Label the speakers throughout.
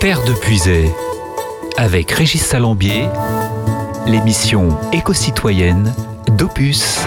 Speaker 1: Terre de Puisay, avec Régis Salambier, l'émission éco-citoyenne d'Opus.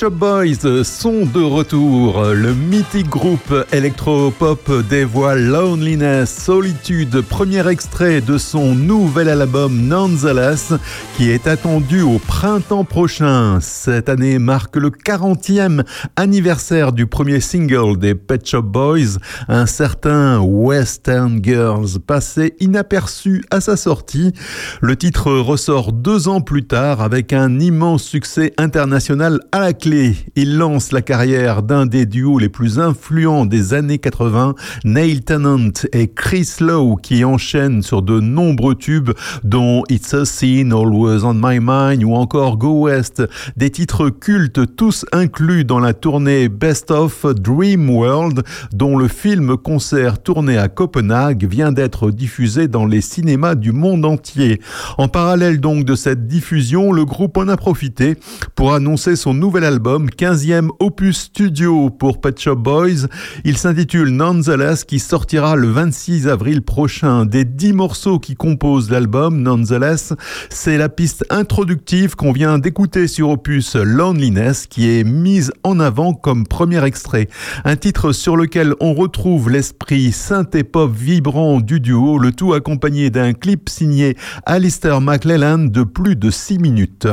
Speaker 2: Shop Boys sont de retour. Le mythique groupe électro-pop dévoile Loneliness, Solitude, premier extrait de son nouvel album Nonetheless, qui est attendu au printemps prochain. Cette année marque le 40e anniversaire du premier single des Pet Shop Boys, un certain Western Girls, passé inaperçu à sa sortie. Le titre ressort deux ans plus tard avec un immense succès international à la clé. Il lance la carrière d'un des duos les plus influents des années 80, Neil Tennant et Chris Lowe, qui enchaînent sur de nombreux tubes, dont It's a Scene, Always on My Mind ou encore Go West. Des titres cultes, tous inclus dans la tournée Best of Dream World, dont le film-concert tourné à Copenhague vient d'être diffusé dans les cinémas du monde entier. En parallèle donc de cette diffusion, le groupe en a profité pour annoncer son nouvel album, 15e opus studio pour Pet Shop Boys. Il s'intitule Nonetheless qui sortira le 26 avril prochain. Des 10 morceaux qui composent l'album Nonetheless, c'est la piste introductive qu'on vient d'écouter sur opus Loneliness qui est mise en avant comme premier extrait. Un titre sur lequel on retrouve l'esprit synthé-pop vibrant du duo, le tout accompagné d'un clip signé Alistair McLellan de plus de 6 minutes.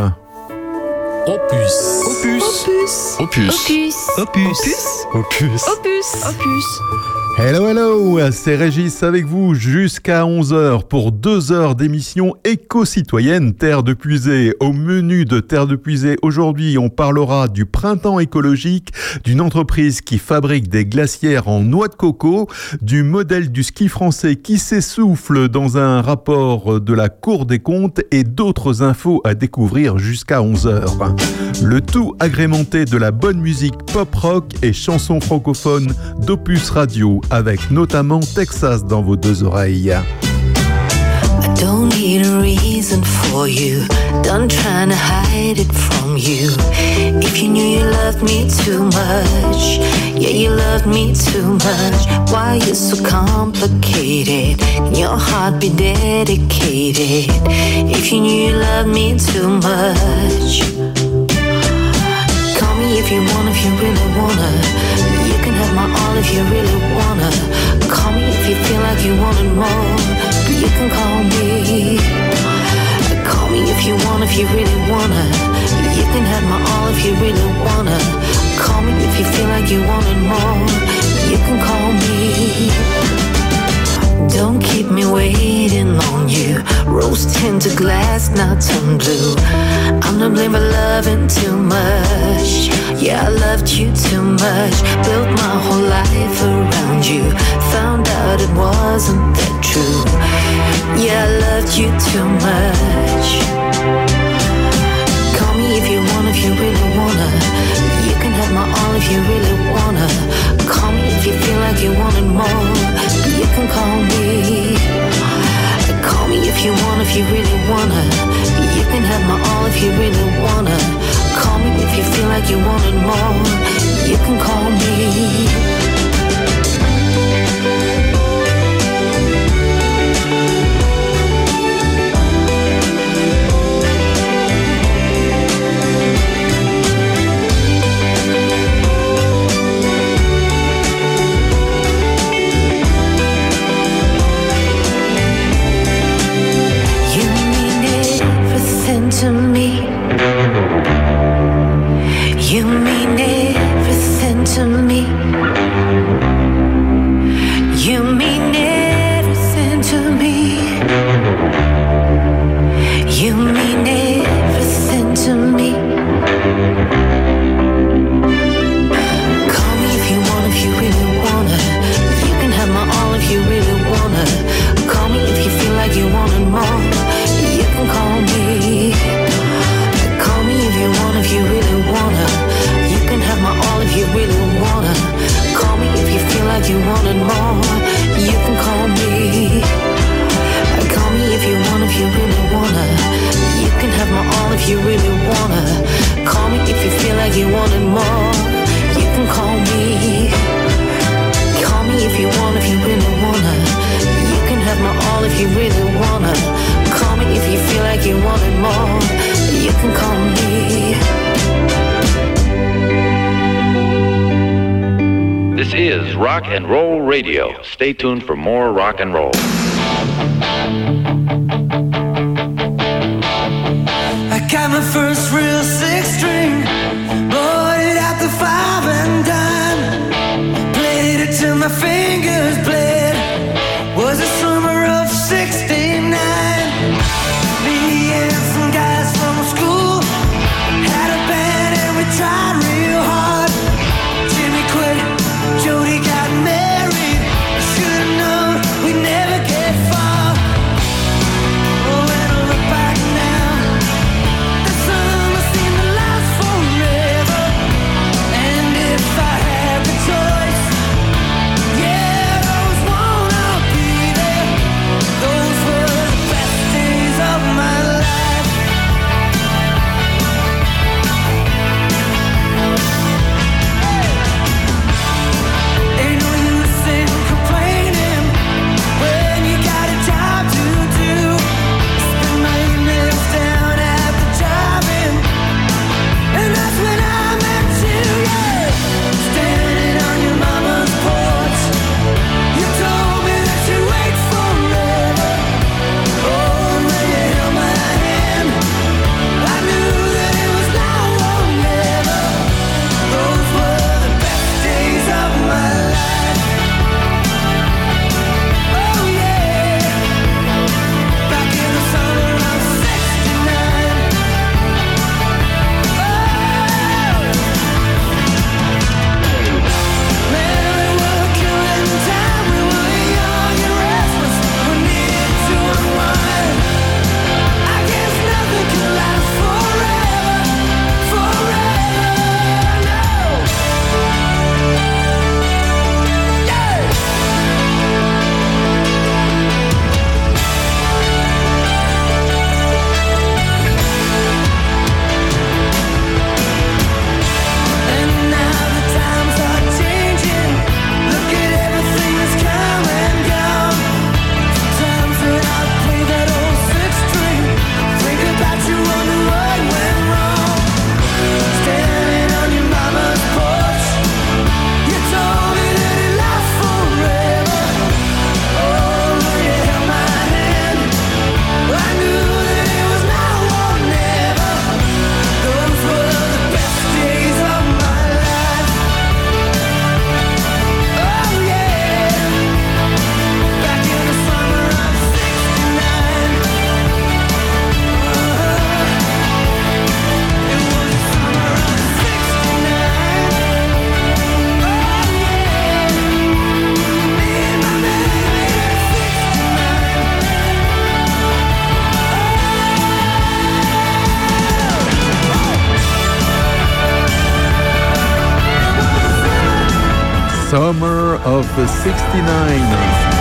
Speaker 1: Opus. Opus. Opus. Opus. Opus. Opus. Opus. Opus.
Speaker 2: Hello, hello, c'est Régis avec vous jusqu'à 11h pour deux heures d'émission éco-citoyenne Terre de Puisée. Au menu de Terre de Puisée, aujourd'hui, on parlera du printemps écologique, d'une entreprise qui fabrique des glacières en noix de coco, du modèle du ski français qui s'essouffle dans un rapport de la Cour des comptes et d'autres infos à découvrir jusqu'à 11h. Le tout agrémenté de la bonne musique pop-rock et chansons francophones d'Opus Radio avec notamment Texas dans vos deux oreilles.
Speaker 3: I don't need a reason for you. Done trying to hide it from you. If you knew you loved me too much, yeah, you loved me too much. Why you so complicated? Can your heart be dedicated? If you knew you loved me too much. Call me if you want, if you really wanna. All if you really wanna. Call me if you feel like you wanted more. You can call me. Call me if you want, if you really wanna. You can have my all if you really wanna. Call me if you feel like you wanted more. You can call me. Don't keep me waiting on you. Rose tinted glass, not turn blue. I'm to blame for loving too much. Yeah, I loved you too much. Built my whole life around you. Found out it wasn't that true. Yeah, I loved you too much. Call me if you want, if you really wanna. You can have my all if you really wanna. Call me if you feel like you wanted more. Can call me. Call me if you want, if you really wanna. You can have my all if you really wanna. Call me if you feel like you wanted more. You can call me. To me. You mean everything to me. You mean you really wanna. Call me if you feel like you wanted more. You can call me. Call me if you want, if you really wanna. You can have my all if you really wanna. Call me if you feel like you wanted more. You can call me.
Speaker 4: This is Rock and Roll Radio. Stay tuned for more rock and roll.
Speaker 5: 69.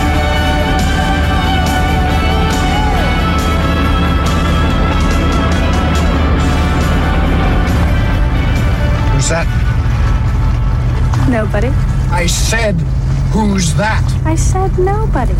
Speaker 2: Who's
Speaker 6: that?
Speaker 7: Nobody.
Speaker 6: I said, who's that?
Speaker 7: I said nobody.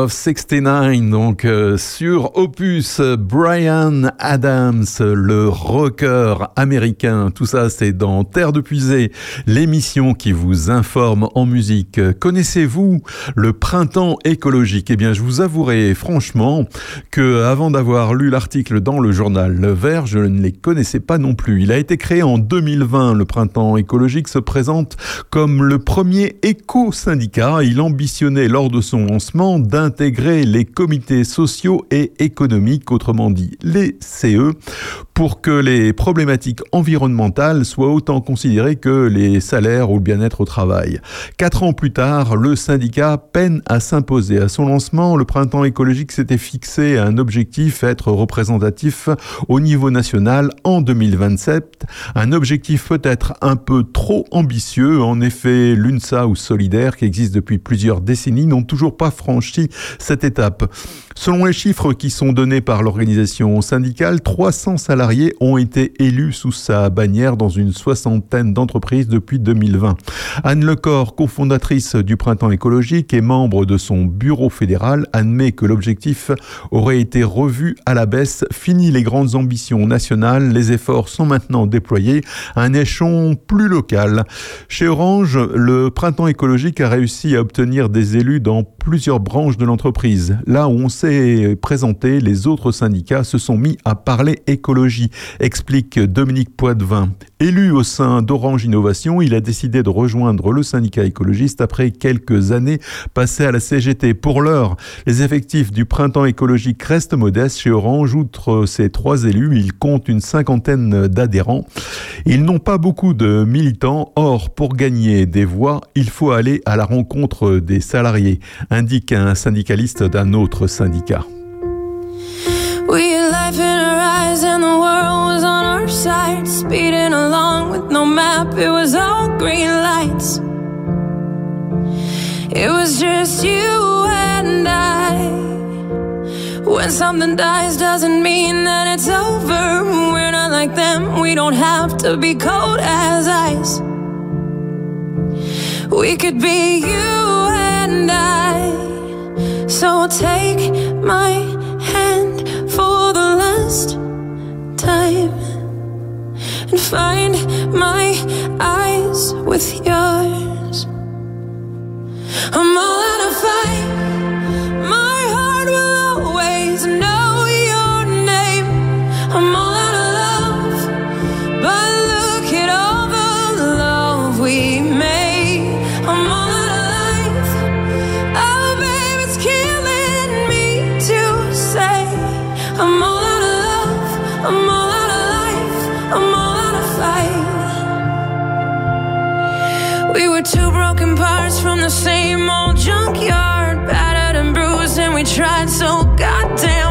Speaker 2: Of 69, donc euh, sur Opus, Brian Adams, le rocker américain. Tout ça, c'est dans Terre de Puisée, l'émission qui vous informe en musique. Connaissez-vous le printemps écologique? Eh bien, je vous avouerai franchement que avant d'avoir lu l'article dans le journal Le Vert, je ne les connaissais pas non plus. Il a été créé en 2020. Le printemps écologique se présente comme le premier éco-syndicat. Il ambitionnait lors de son lancement d'intégrer les comités sociaux et économiques, autrement dit les CE, pour que les problématiques environnementales soient autant considérées que les salaires ou le bien-être au travail. Quatre ans plus tard, le syndicat peine à s'imposer. À son lancement, le printemps écologique s'était fixé un objectif être représentatif au niveau national en 2027. Un objectif peut-être un peu trop ambitieux. En effet, l'UNSA ou Solidaire, qui existe depuis plusieurs décennies, n'ont toujours pas franchi cette étape. Selon les chiffres qui sont donnés par l'organisation syndicale, 300 salariés ont été élus sous sa bannière dans une soixantaine d'entreprises depuis 2020. Anne Lecor, cofondatrice du Printemps écologique et membre de son bureau fédéral, admet que l'objectif aurait été revu à la baisse. Fini les grandes ambitions nationales, les efforts sont maintenant déployés à un échelon plus local. Chez Orange, le Printemps écologique a réussi à obtenir des élus dans plusieurs branches de l'entreprise. Là où on s'est présenté, les autres syndicats se sont mis à parler écologie, explique Dominique Poitvin. Élu au sein d'Orange Innovation, il a décidé de rejoindre le syndicat écologiste après quelques années passées à la CGT. Pour l'heure, les effectifs du printemps écologique restent modestes chez Orange. Outre ces trois élus, il compte une cinquantaine d'adhérents. Ils n'ont pas beaucoup de militants. Or, pour gagner des voix, il faut aller à la rencontre des salariés, indique un syndicaliste d'un autre syndicat.
Speaker 8: We had life in our eyes and the world was on our side. Speeding along with no map, it was all green lights. It was just you and I. When something dies, doesn't mean that it's over. We're not like them, we don't have to be cold as ice. We could be you and I. So take my hand for the last time and find my eyes with yours. I'm all out of fight. My heart will always know the same old junkyard, battered and bruised, and we tried so goddamn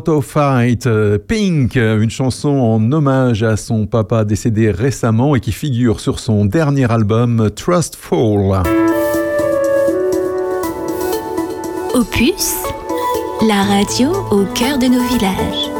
Speaker 8: Out of Fight,
Speaker 2: euh, Pink, euh, une chanson en hommage à son papa décédé récemment et qui figure sur son dernier album Trustful.
Speaker 8: Opus, la radio au cœur de nos villages.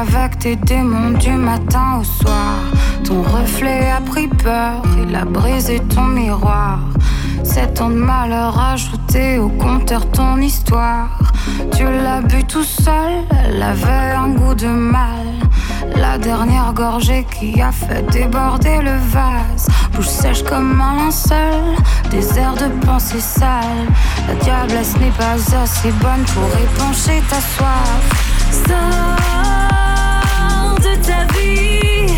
Speaker 9: avec tes démons du matin au soir. Ton reflet a pris peur, il a brisé ton miroir. Sept ans de malheur ajouté au compteur ton histoire. Tu l'as bu tout seul, elle avait un goût de mal. La dernière gorgée qui a fait déborder le vase. Bouche sèche comme un linceul, des airs de pensée sale. La diablesse n'est pas assez bonne pour épancher ta soif ta vie.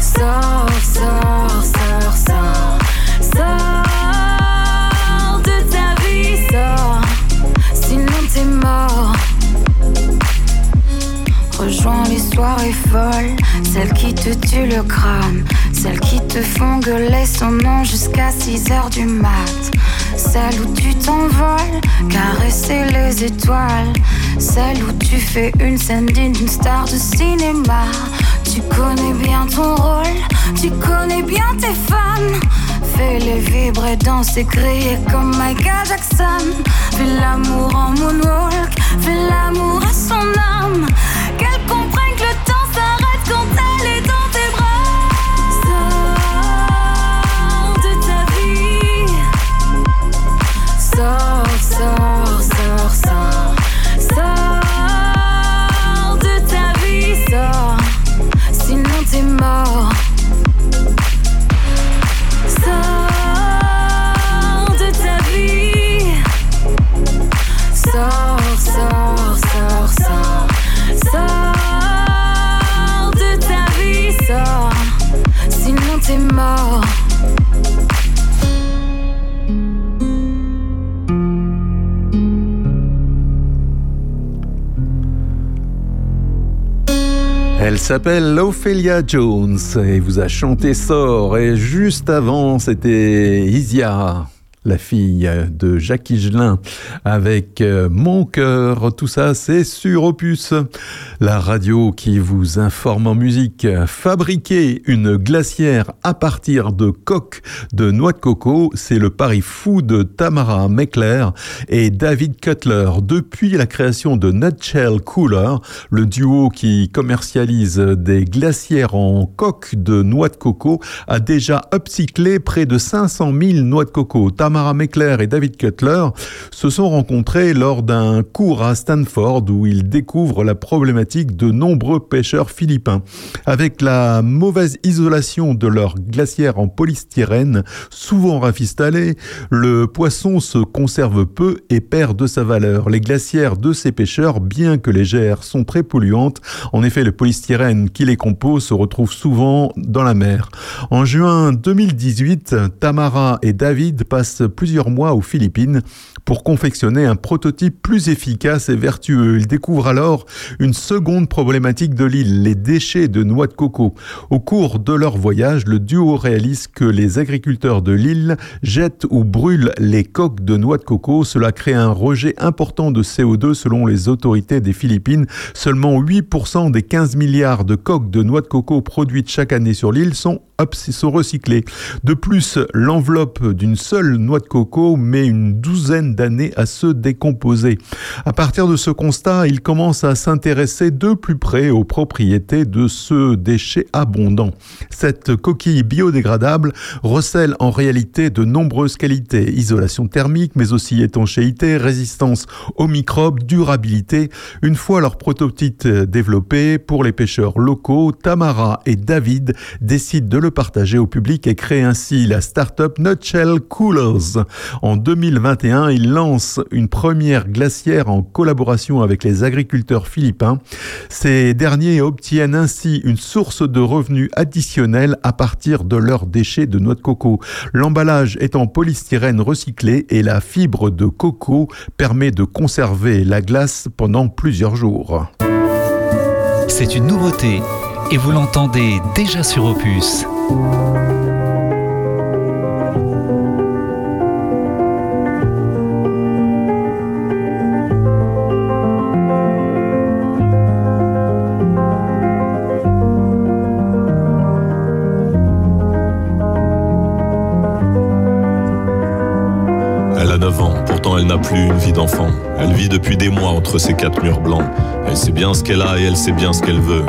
Speaker 9: Sors, sors, sors, sors, sors de ta vie, sors. Sinon t'es mort. Rejoins les soirées folles, celles qui te tuent le crâne, celles qui te font gueuler son nom jusqu'à 6 heures du mat. Celles où tu t'envoles, caresser les étoiles celle où tu fais une scène d'une star de cinéma. Tu connais bien ton rôle, tu connais bien tes fans. Fais-les vibrer, danser, crier comme Michael Jackson. Fais l'amour en moonwalk, fais l'amour à son âme. Elle
Speaker 2: s'appelle Ophelia Jones et vous a chanté Sort. Et juste avant, c'était Isia, la fille de Jacques Higelin, avec euh, Mon cœur. Tout ça, c'est sur Opus, la radio qui vous informe en musique. Fabriquer une glacière à partir de coques de noix de coco, c'est le pari fou de Tamara Meckler et David Cutler. Depuis la création de Nutshell Cooler, le duo qui commercialise des glacières en coque de noix de coco a déjà upcyclé près de 500 000 noix de coco. Tamara Meckler et David Cutler se sont rencontrés lors d'un cours à Stanford où ils découvrent la problématique de nombreux pêcheurs philippins. Avec la mauvaise isolation de leurs glacières en polystyrène, souvent rafistolées, le poisson se conserve peu et perd de sa valeur. Les glacières de ces pêcheurs, bien que légères, sont très polluantes. En effet, le polystyrène qui les compose se retrouve souvent dans la mer. En juin 2018, Tamara et David passent plusieurs mois aux Philippines pour confectionner un prototype plus efficace et vertueux. Ils découvrent alors une seconde problématique de l'île, les déchets de noix de coco. Au cours de leur voyage, le duo réalise que les agriculteurs de l'île jettent ou brûlent les coques de noix de coco. Cela crée un rejet important de CO2 selon les autorités des Philippines. Seulement 8% des 15 milliards de coques de noix de coco produites chaque année sur l'île sont sont recyclés. De plus, l'enveloppe d'une seule noix de coco met une douzaine d'années à se décomposer. À partir de ce constat, il commence à s'intéresser de plus près aux propriétés de ce déchet abondant. Cette coquille biodégradable recèle en réalité de nombreuses qualités, isolation thermique, mais aussi étanchéité, résistance aux microbes, durabilité. Une fois leur prototype développé pour les pêcheurs locaux, Tamara et David décident de le partager au public et créer ainsi la start-up Nutshell Coolers. En 2021, ils lancent une première glacière en collaboration avec les agriculteurs philippins. Ces derniers obtiennent ainsi une source de revenus additionnels à partir de leurs déchets de noix de coco. L'emballage est en polystyrène recyclé et la fibre de coco permet de conserver la glace pendant plusieurs jours.
Speaker 1: C'est une nouveauté et vous l'entendez déjà sur Opus.
Speaker 10: Elle n'a plus une vie d'enfant. Elle vit depuis des mois entre ces quatre murs blancs. Elle sait bien ce qu'elle a et elle sait bien ce qu'elle veut.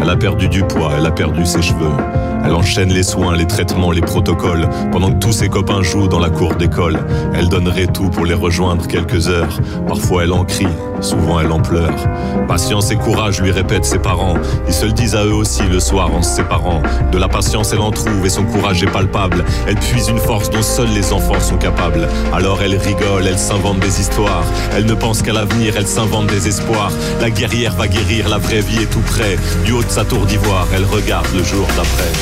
Speaker 10: Elle a perdu du poids, elle a perdu ses cheveux. Elle enchaîne les soins, les traitements, les protocoles, pendant que tous ses copains jouent dans la cour d'école. Elle donnerait tout pour les rejoindre quelques heures. Parfois elle en crie, souvent elle en pleure. Patience et courage, lui répètent ses parents. Ils se le disent à eux aussi le soir en se séparant. De la patience elle en trouve et son courage est palpable. Elle puise une force dont seuls les enfants sont capables. Alors elle rigole, elle s'invente des histoires. Elle ne pense qu'à l'avenir, elle s'invente des espoirs. La guerrière va guérir, la vraie vie est tout près sa tour d'ivoire, elle regarde le jour d'après.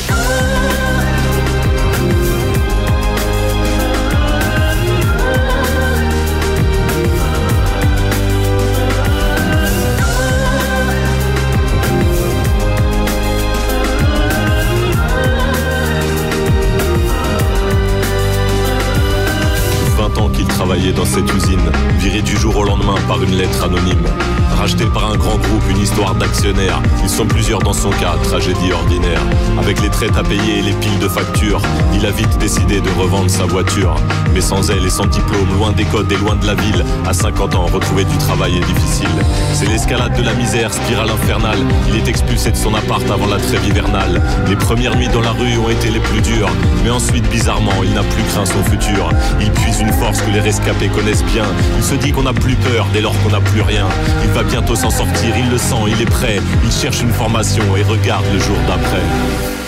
Speaker 10: Vingt ans qu'il travaillait dans cette usine, viré du jour au lendemain par une lettre anonyme. Racheté par un grand groupe, une histoire d'actionnaire. Ils sont plusieurs dans son cas, tragédie ordinaire. Avec les traites à payer et les piles de factures, il a vite décidé de revendre sa voiture. Mais sans elle et sans diplôme, loin des codes et loin de la ville, à 50 ans, retrouver du travail est difficile. C'est l'escalade de la misère, spirale infernale. Il est expulsé de son appart avant la trêve hivernale. Les premières nuits dans la rue ont été les plus dures, mais ensuite, bizarrement, il n'a plus craint son futur. Il puise une force que les rescapés connaissent bien. Il se dit qu'on n'a plus peur dès lors qu'on n'a plus rien. Il va bientôt s'en sortir, il le sent, il est prêt. Il cherche une formation et regarde le jour d'après.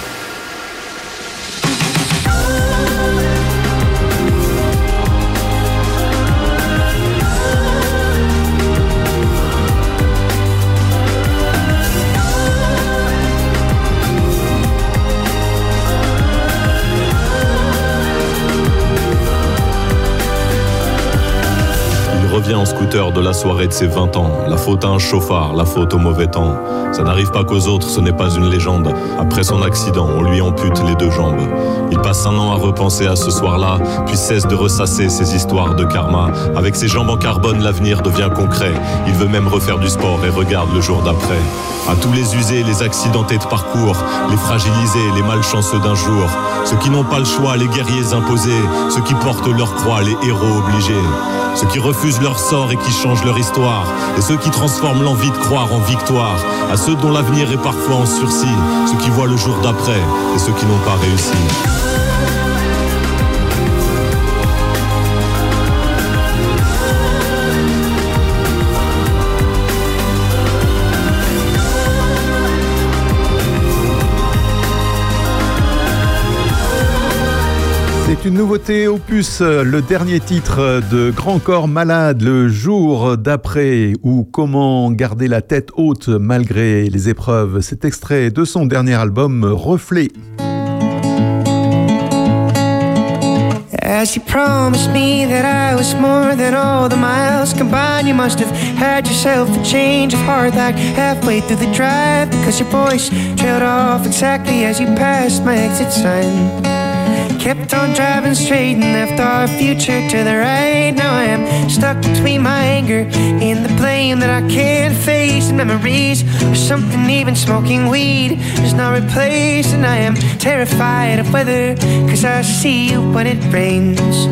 Speaker 10: Revient en scooter de la soirée de ses 20 ans. La faute à un chauffard, la faute au mauvais temps. Ça n'arrive pas qu'aux autres, ce n'est pas une légende. Après son accident, on lui ampute les deux jambes. Il passe un an à repenser à ce soir-là, puis cesse de ressasser ses histoires de karma. Avec ses jambes en carbone, l'avenir devient concret. Il veut même refaire du sport et regarde le jour d'après. À tous les usés, les accidentés de parcours, les fragilisés, les malchanceux d'un jour. Ceux qui n'ont pas le choix, les guerriers imposés. Ceux qui portent leur croix, les héros obligés. Ceux qui refusent leur sort et qui changent leur histoire. Et ceux qui transforment l'envie de croire en victoire. À ceux dont l'avenir est parfois en sursis. Ceux qui voient le jour d'après et ceux qui n'ont pas réussi.
Speaker 2: C'est une nouveauté opus, le dernier titre de Grand Corps Malade, le jour d'après, ou comment garder la tête haute malgré les épreuves. Cet extrait de son dernier album Reflet.
Speaker 11: As you promised me that I was more than all the miles combined, you must have had yourself a change of heart like halfway through the drive because your voice trailed off exactly as you passed my exit sign. Kept on driving straight and left our future to the right. Now I am stuck between my anger and the blame that I can't face. And memories or something, even smoking weed is not replaced. And I am terrified of weather, cause I see you when it rains.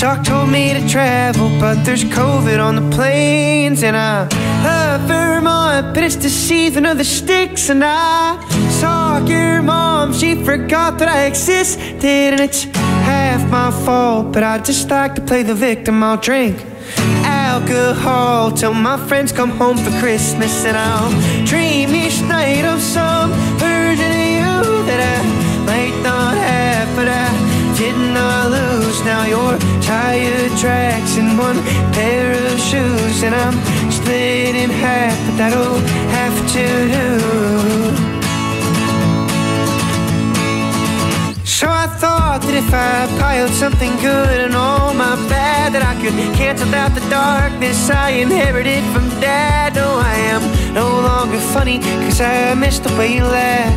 Speaker 11: Doc told me to travel, but there's COVID on the planes. And I love Vermont, but it's season of the sticks. And I saw your mom, she forgot that I existed. And it's half my fault, but I just like to play the victim. I'll drink alcohol till my friends come home for Christmas. And I'll dream each night of some version of you that I might not have, but I did not lose. Now your tire tracks in one pair of shoes, and I'm split in half, but that'll have to do. So I thought that if I piled something good and all my bad, that I could cancel out the darkness I inherited from dad. No, I am no longer funny, cause I miss the way you laugh.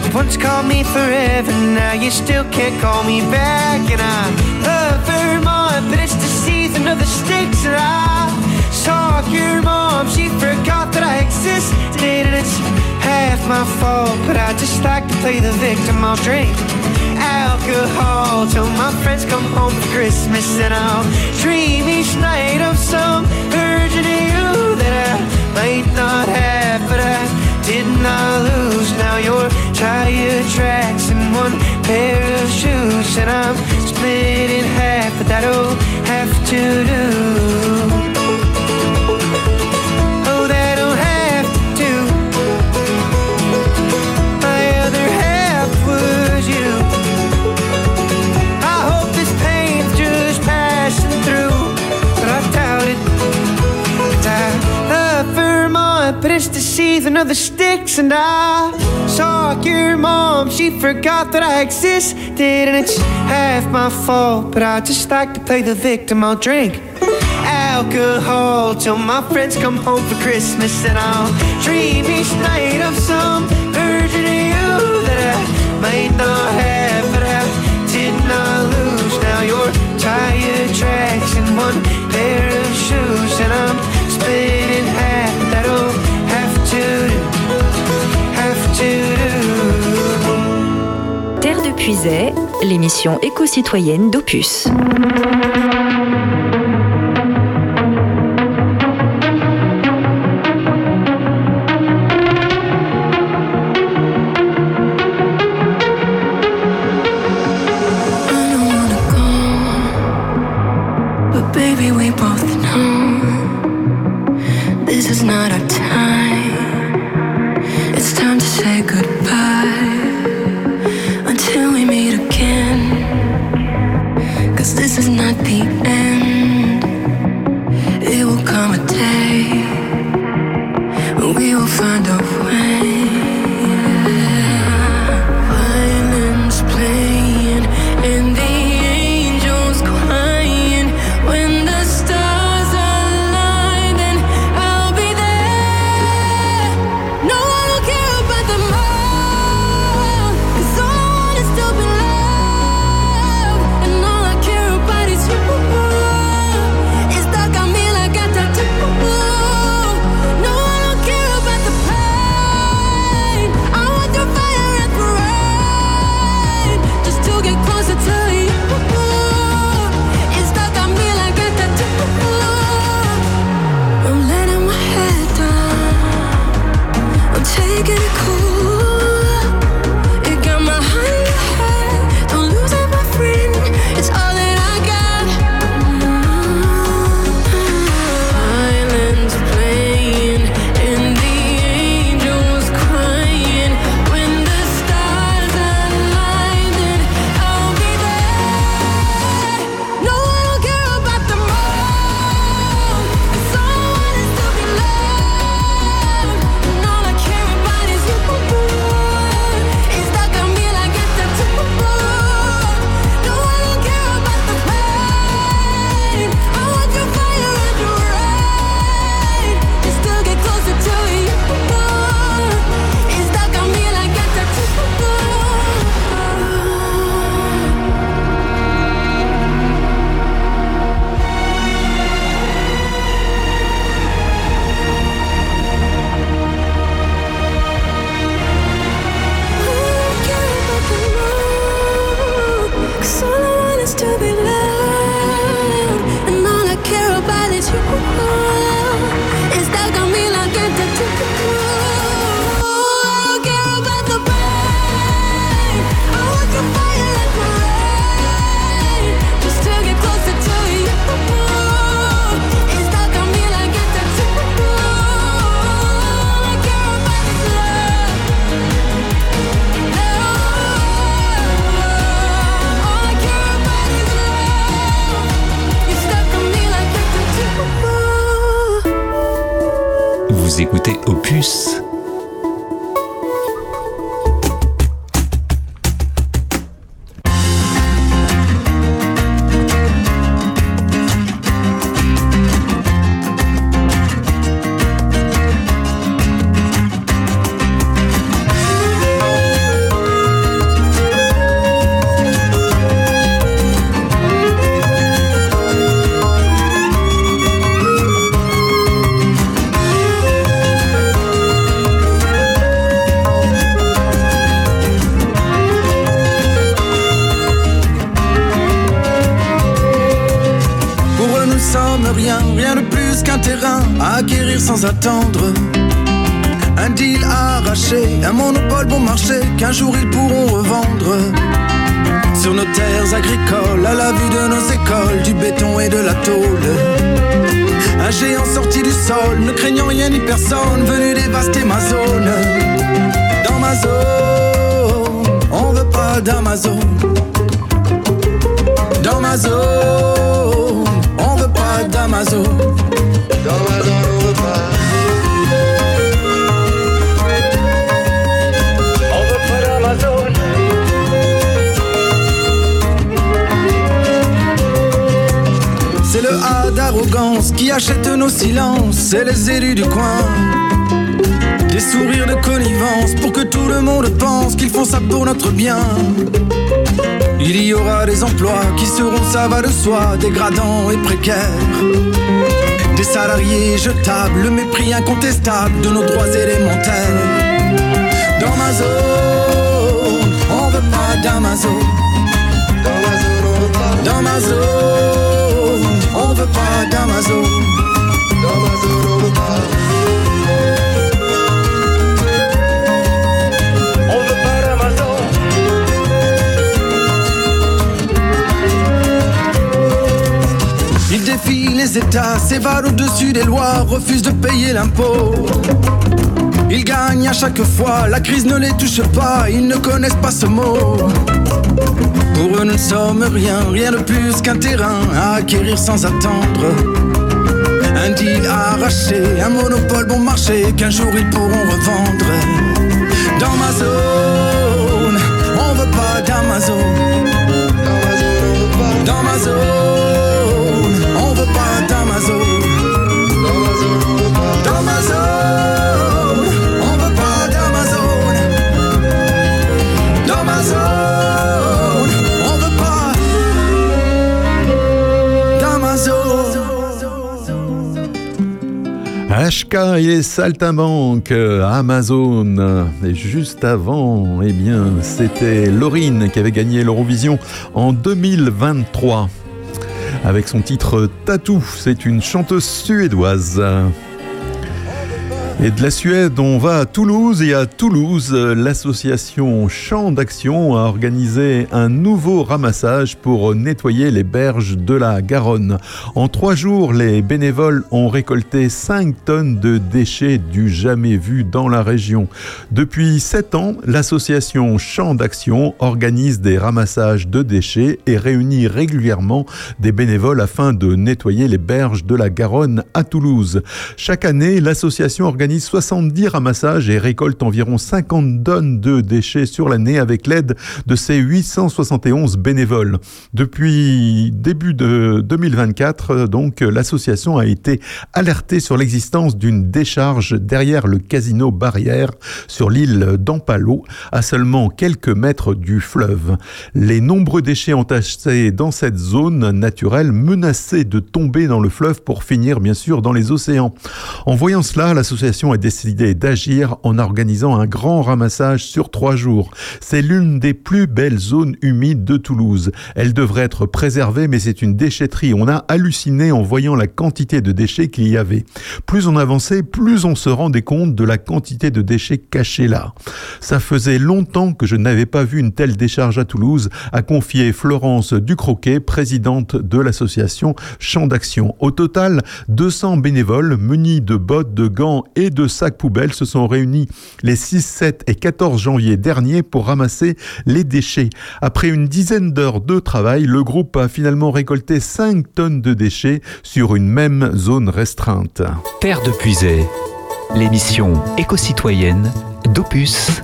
Speaker 11: You once called me forever, now you still can't call me back. And I love Vermont, but it's the season of the sticks. And I saw your mom, she forgot that I existed. And it's half my fault, but I just like to play the victim. I'll drink alcohol till my friends come home for Christmas. And I'll dream each night of some of you that I might not have, but I did not lose. Now your tire tracks in one pair of shoes, and I'm split in half, but that'll have to do. Of the sticks, and I saw your mom. She forgot that I existed, and it's half my fault, but I just like to play the victim. I'll drink alcohol till my friends come home for Christmas, and I'll dream each night of some version of you that I
Speaker 12: l'émission éco-citoyenne d'Opus.
Speaker 13: Attendre. C'est les élus du coin. Des sourires de connivence pour que tout le monde pense qu'ils font ça pour notre bien. Il y aura des emplois qui seront, ça va de soi, dégradants et précaires. Des salariés jetables, le mépris incontestable de nos droits élémentaires. Dans ma zone, on veut pas d'Amazon. Dans ma zone, on veut pas d'Amazon. Les États, s'évade au-dessus des lois, refuse de payer l'impôt. Ils gagnent à chaque fois, la crise ne les touche pas, ils ne connaissent pas ce mot. Pour eux, nous ne sommes rien, rien de plus qu'un terrain à acquérir sans attendre. Un deal arraché, un monopole bon marché qu'un jour ils pourront revendre. Dans ma zone, on veut pas d'Amazon. Dans ma zone,
Speaker 2: HK et les saltimbanques, Amazon. Et juste avant, eh bien, c'était Laurine qui avait gagné l'Eurovision en 2023. Avec son titre Tatou, c'est une chanteuse suédoise. Et de la Suède, on va à Toulouse et à Toulouse, l'association Champ d'Action a organisé un nouveau ramassage pour nettoyer les berges de la Garonne. En trois jours, les bénévoles ont récolté 5 tonnes de déchets du jamais vu dans la région. Depuis 7 ans, l'association Champ d'Action organise des ramassages de déchets et réunit régulièrement des bénévoles afin de nettoyer les berges de la Garonne à Toulouse. Chaque année, l'association organise 70 ramassages et récolte environ 50 tonnes de déchets sur l'année avec l'aide de ses 871 bénévoles. Depuis début de 2024, donc, l'association a été alertée sur l'existence d'une décharge derrière le casino Barrière sur l'île d'Ampalo, à seulement quelques mètres du fleuve. Les nombreux déchets entassés dans cette zone naturelle menacés de tomber dans le fleuve pour finir bien sûr dans les océans. En voyant cela, l'association a décidé d'agir en organisant un grand ramassage sur trois jours. C'est l'une des plus belles zones humides de Toulouse. Elle devrait être préservée, mais c'est une déchetterie. On a halluciné en voyant la quantité de déchets qu'il y avait. Plus on avançait, plus on se rendait compte de la quantité de déchets cachés là. Ça faisait longtemps que je n'avais pas vu une telle décharge à Toulouse, a confié Florence Ducroquet, présidente de l'association Champ d'Action. Au total, 200 bénévoles munis de bottes, de gants et de sacs poubelles se sont réunis les 6, 7 et 14 janvier dernier pour ramasser les déchets. Après une dizaine d'heures de travail, le groupe a finalement récolté 5 tonnes de déchets sur une même zone restreinte.
Speaker 1: Terre de Puisay, l'émission éco-citoyenne d'Opus.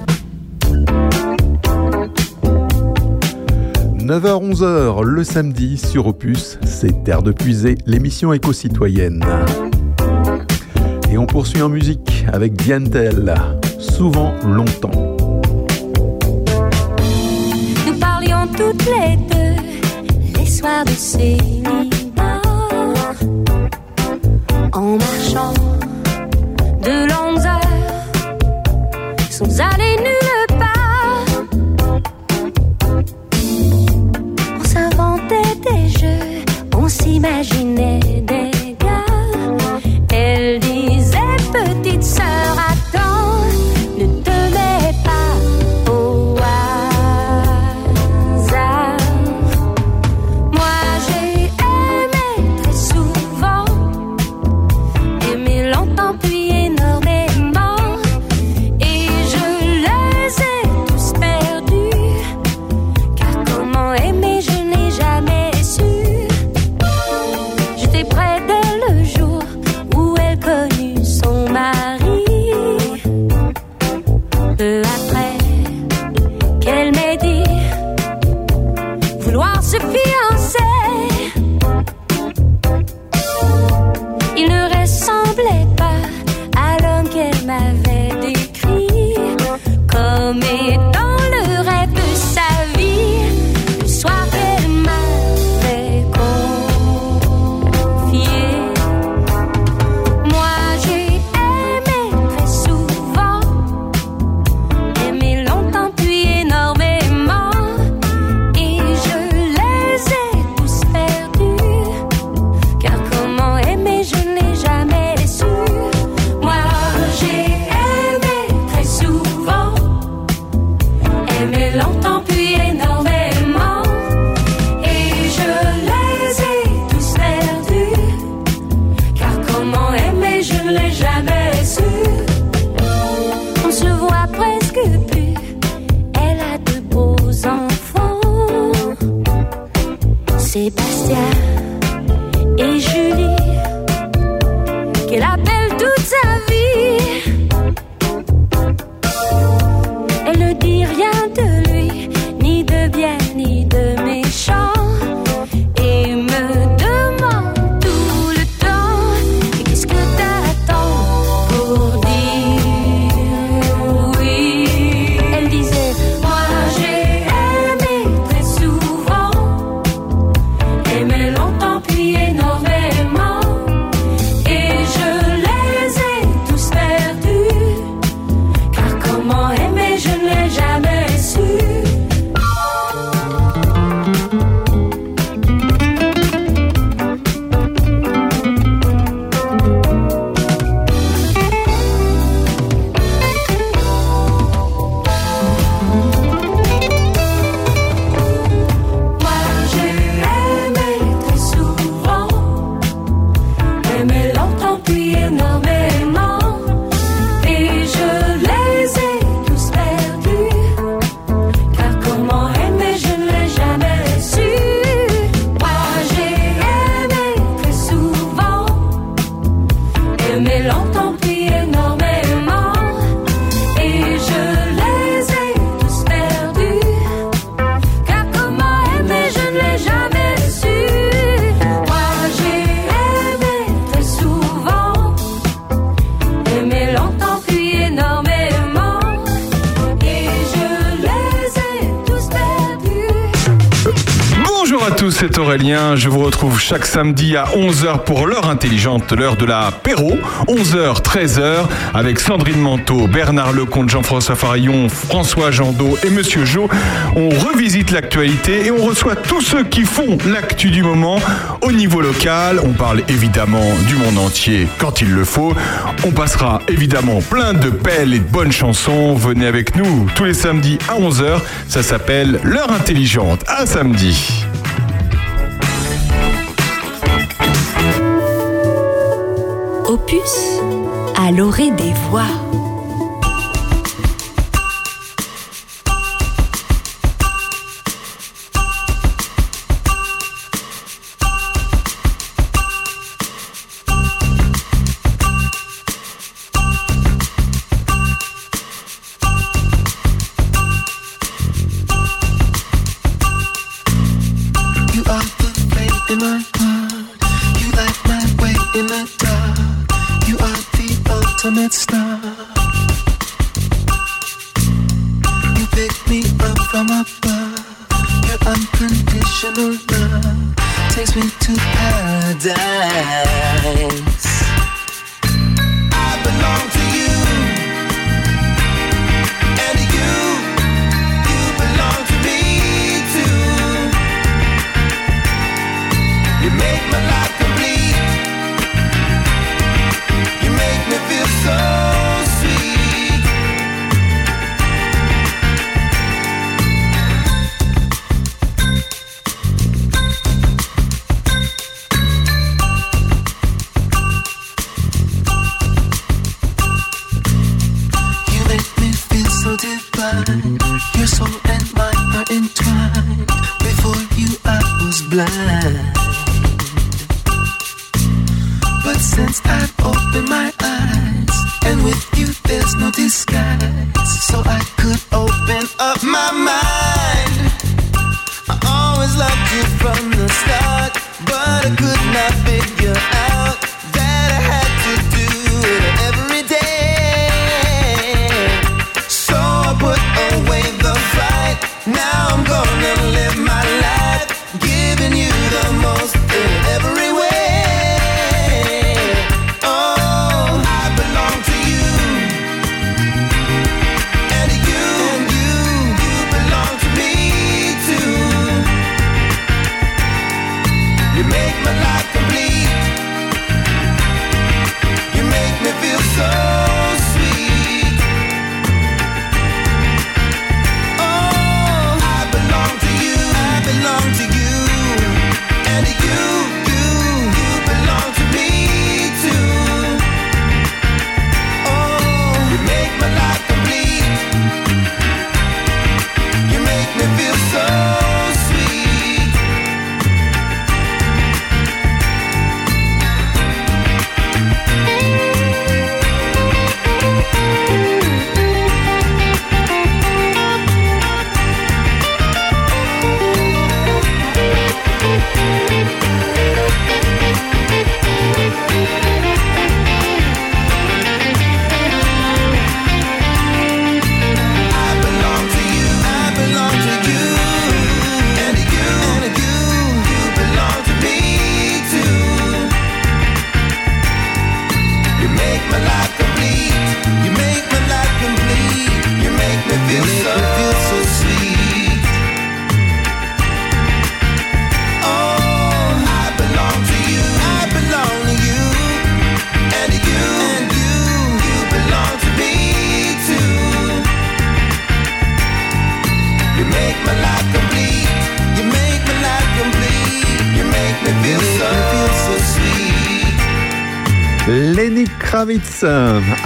Speaker 2: 9h-11h le samedi sur Opus, c'est Terre de Puisée, l'émission éco-citoyenne. Et on poursuit en musique avec Diantel, souvent longtemps.
Speaker 8: Nous parlions toutes les deux les soirs de célibat en marchant de longues heures sans aller nulle part. On s'inventait des jeux, on s'imaginait des
Speaker 14: me. retrouve chaque samedi à 11h pour l'heure intelligente, l'heure de la Péro. 11h, 13h, avec Sandrine Manteau, Bernard Lecomte, Jean-François Farillon, François Jandot et Monsieur Jo. On revisite l'actualité et on reçoit tous ceux qui font l'actu du moment au niveau local. On parle évidemment du monde entier quand il le faut. On passera évidemment plein de belles et de bonnes chansons. Venez avec nous tous les samedis à 11h. Ça s'appelle L'heure intelligente. À samedi.
Speaker 7: À l'orée des voix.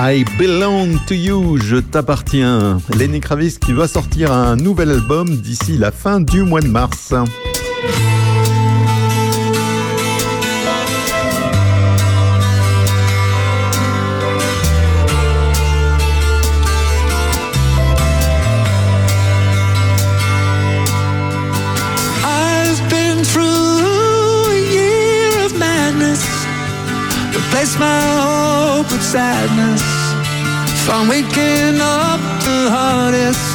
Speaker 15: I Belong to You,
Speaker 2: je t'appartiens. Lenny Kravis qui va sortir un nouvel album d'ici la fin du mois de mars.
Speaker 1: I'm waking up the hardest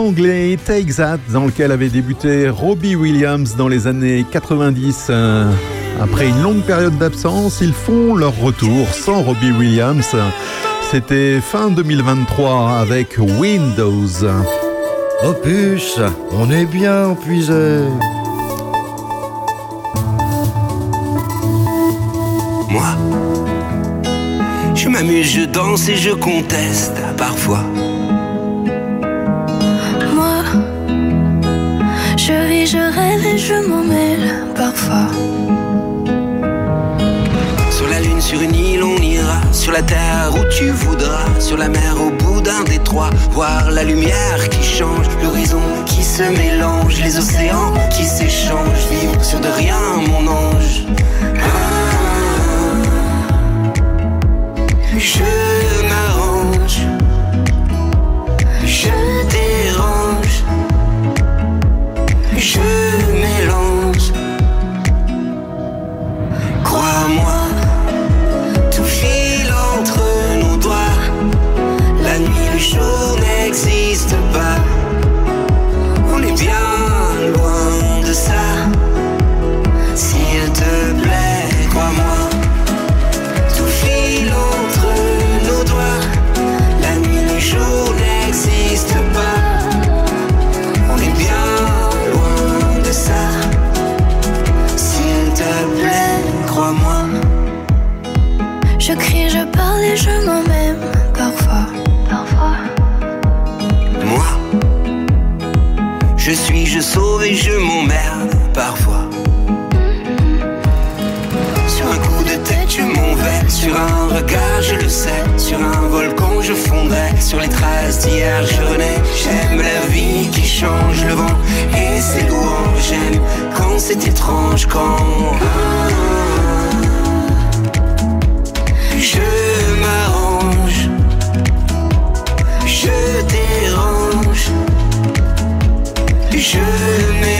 Speaker 2: anglais Take That, dans lequel avait débuté Robbie Williams dans les années 90. Euh, après une longue période d'absence, ils font leur retour sans Robbie Williams. C'était fin 2023 avec Windows.
Speaker 16: Opus, on est bien épuisé.
Speaker 7: Moi, je m'amuse, je danse et je conteste parfois.
Speaker 12: je m'en mêle parfois.
Speaker 7: Sur la lune, sur une île, on ira. Sur la terre où tu voudras. Sur la mer au bout d'un détroit. Voir la lumière qui change. L'horizon qui se mélange. Les océans qui s'échangent. Vivre sur de rien, mon ange. Ah. Je m'arrange. Je dérange. pas. On est bien loin de ça. S'il te plaît, crois-moi, tout file entre nos doigts. La nuit, le jour n'existe pas. On est bien loin de ça. S'il te plaît, crois-moi.
Speaker 12: Je crie, je parle et je m'en
Speaker 7: se sauve et je m'emmerde parfois. Sur un coup de tête, je vais. sur un regard, je le sais. Sur un volcan, je fondais, sur les traces d'hier, je renais. J'aime la vie qui change le vent et ses louanges. J'aime quand c'est étrange, quand. Ah. Je je
Speaker 8: n'ai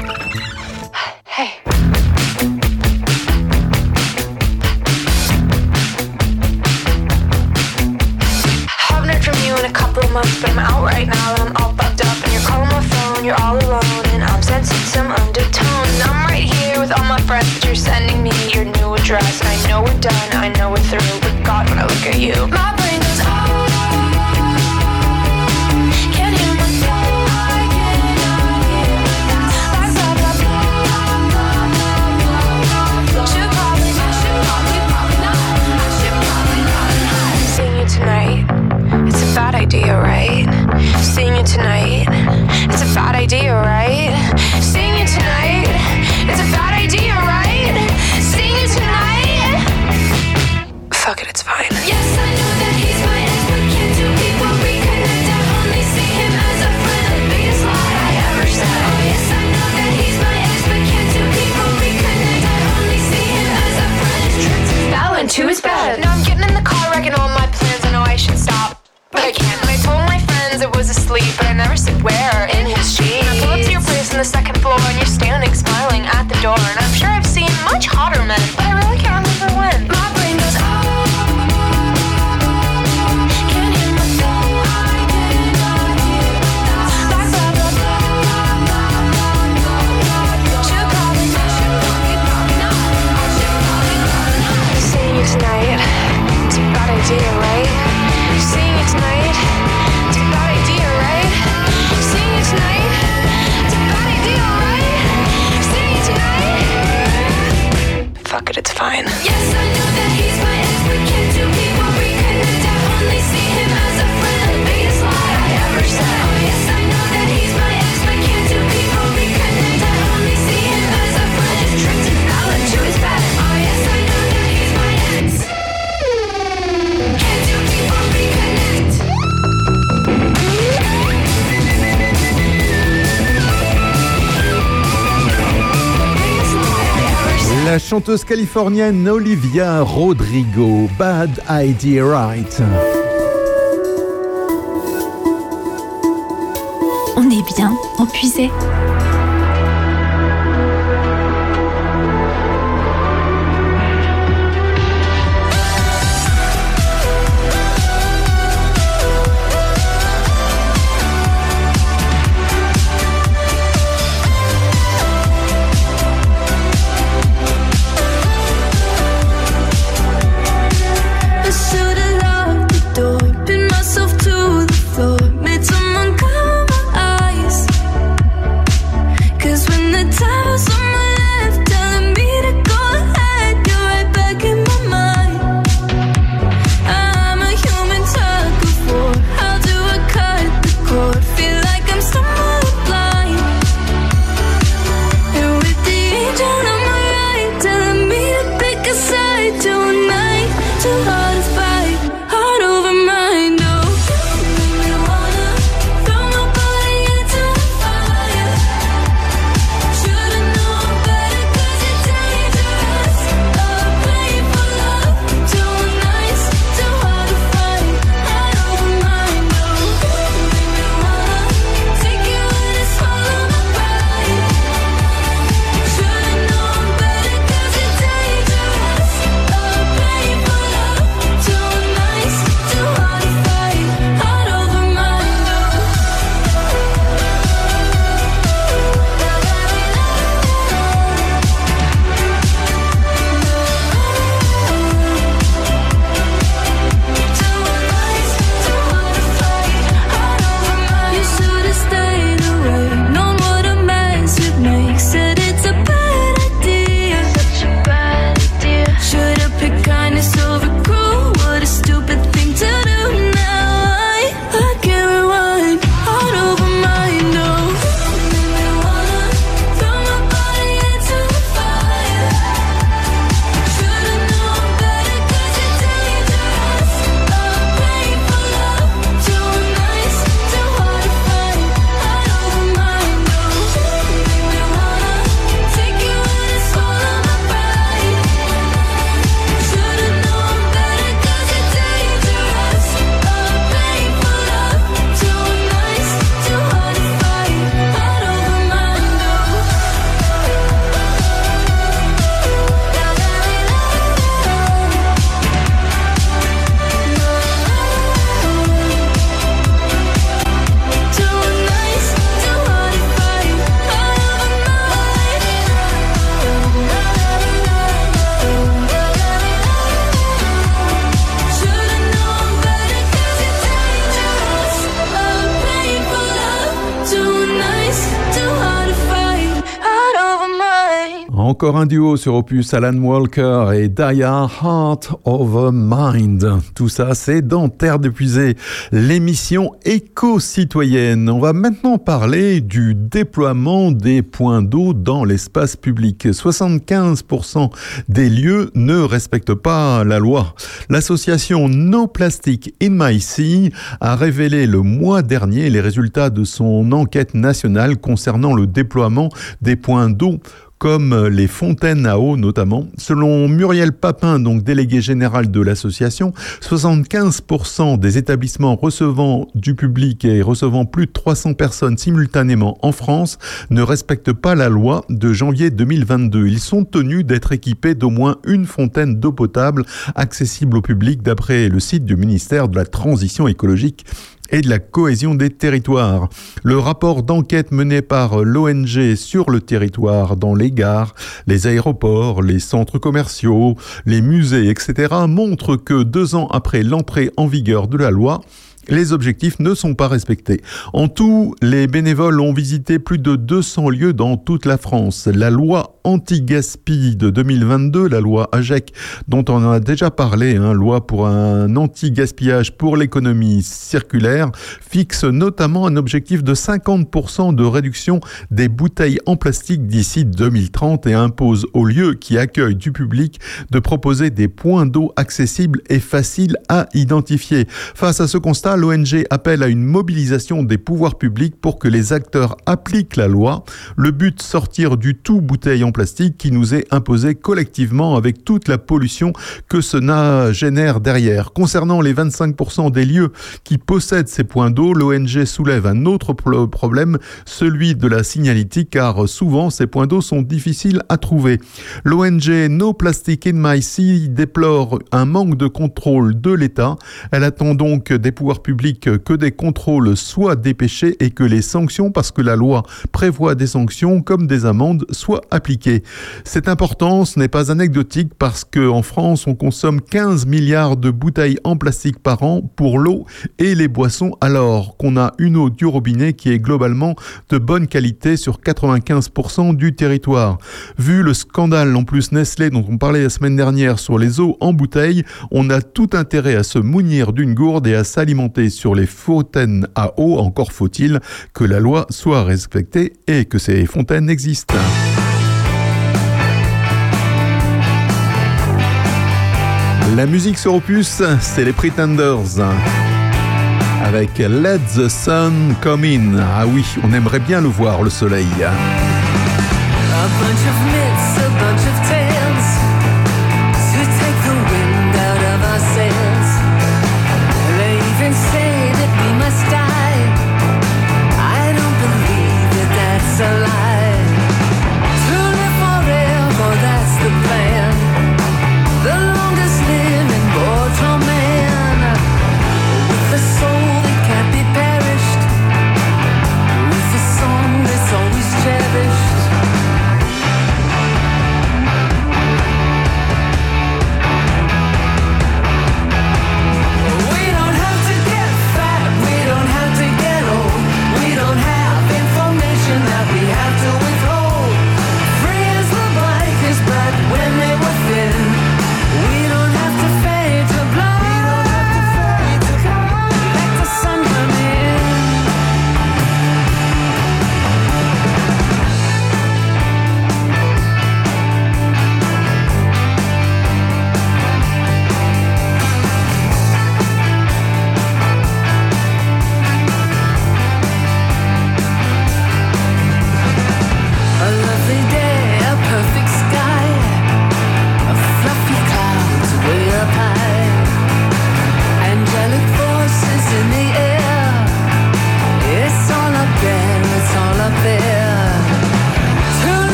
Speaker 2: chanteuse californienne Olivia Rodrigo, Bad Idea Right.
Speaker 12: On est bien, on puisait.
Speaker 2: Duo sur Opus, Alan Walker et Daya Heart of a Mind. Tout ça, c'est dans Terre d'épuisée, l'émission éco-citoyenne. On va maintenant parler du déploiement des points d'eau dans l'espace public. 75% des lieux ne respectent pas la loi. L'association No Plastic in My Sea a révélé le mois dernier les résultats de son enquête nationale concernant le déploiement des points d'eau comme les fontaines à eau notamment. Selon Muriel Papin, donc délégué général de l'association, 75% des établissements recevant du public et recevant plus de 300 personnes simultanément en France ne respectent pas la loi de janvier 2022. Ils sont tenus d'être équipés d'au moins une fontaine d'eau potable accessible au public d'après le site du ministère de la Transition écologique et de la cohésion des territoires. Le rapport d'enquête mené par l'ONG sur le territoire dans les gares, les aéroports, les centres commerciaux, les musées, etc. montre que deux ans après l'entrée en vigueur de la loi, les objectifs ne sont pas respectés. En tout, les bénévoles ont visité plus de 200 lieux dans toute la France. La loi anti-gaspi de 2022, la loi AGEC, dont on a déjà parlé, hein, loi pour un anti-gaspillage pour l'économie circulaire, fixe notamment un objectif de 50% de réduction des bouteilles en plastique d'ici 2030 et impose aux lieux qui accueillent du public de proposer des points d'eau accessibles et faciles à identifier. Face à ce constat, l'ONG appelle à une mobilisation des pouvoirs publics pour que les acteurs appliquent la loi. Le but, sortir du tout bouteille en plastique qui nous est imposé collectivement avec toute la pollution que cela génère derrière. Concernant les 25% des lieux qui possèdent ces points d'eau, l'ONG soulève un autre problème, celui de la signalétique, car souvent ces points d'eau sont difficiles à trouver. L'ONG No Plastic in My Sea déplore un manque de contrôle de l'État. Elle attend donc des pouvoirs public que des contrôles soient dépêchés et que les sanctions, parce que la loi prévoit des sanctions comme des amendes, soient appliquées. C'est important, ce n'est pas anecdotique parce qu'en France, on consomme 15 milliards de bouteilles en plastique par an pour l'eau et les boissons, alors qu'on a une eau du robinet qui est globalement de bonne qualité sur 95% du territoire. Vu le scandale en plus Nestlé dont on parlait la semaine dernière sur les eaux en bouteille, on a tout intérêt à se mounir d'une gourde et à s'alimenter sur les fontaines à eau, encore faut-il que la loi soit respectée et que ces fontaines existent. La musique sur Opus, c'est les Pretenders. Avec Let the Sun Come In. Ah oui, on aimerait bien le voir, le soleil.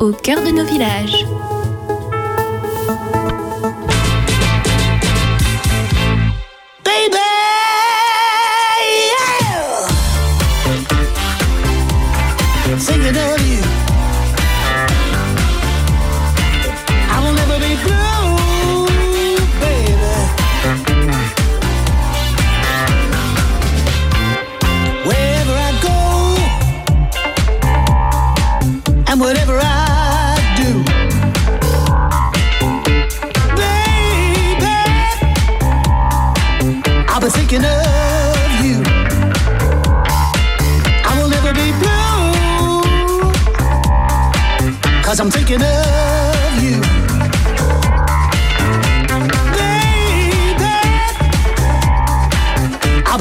Speaker 17: Au cœur de nos villages.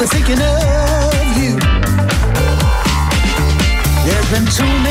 Speaker 18: I'll thinking of you. There's been too many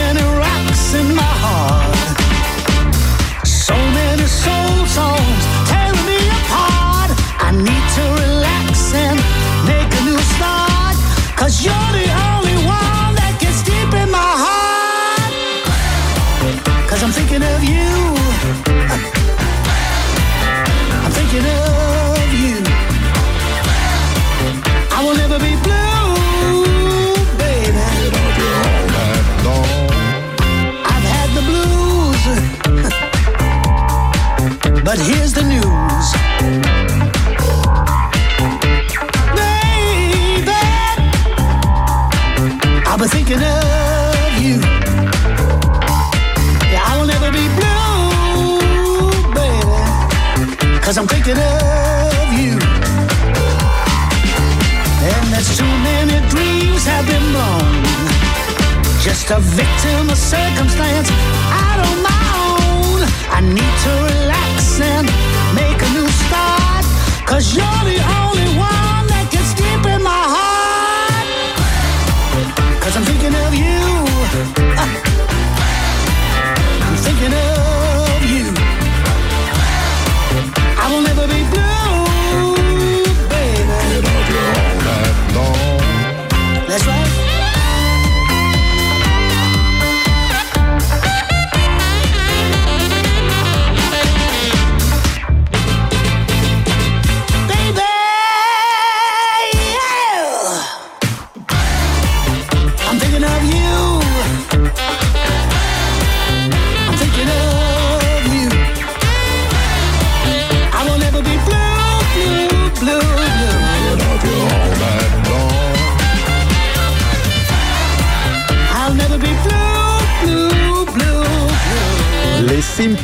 Speaker 18: Cause I'm thinking of you. And too many dreams have been blown. Just a victim of circumstance out on my own. I need to relax and make a new start. Cause you're the only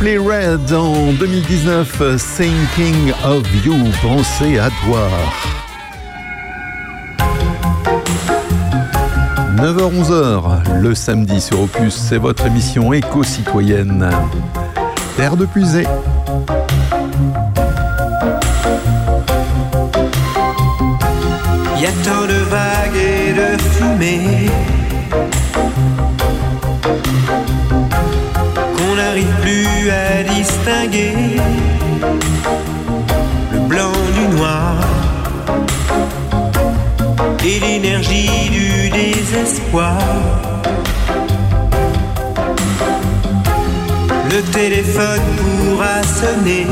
Speaker 2: Simply Red en 2019, Thinking of You, pensez à toi. 9h-11h, le samedi sur Opus, c'est votre émission éco-citoyenne. Terre de puisée.
Speaker 19: Y a tant de vagues et de fumée l'énergie du désespoir. Le téléphone pourra sonner.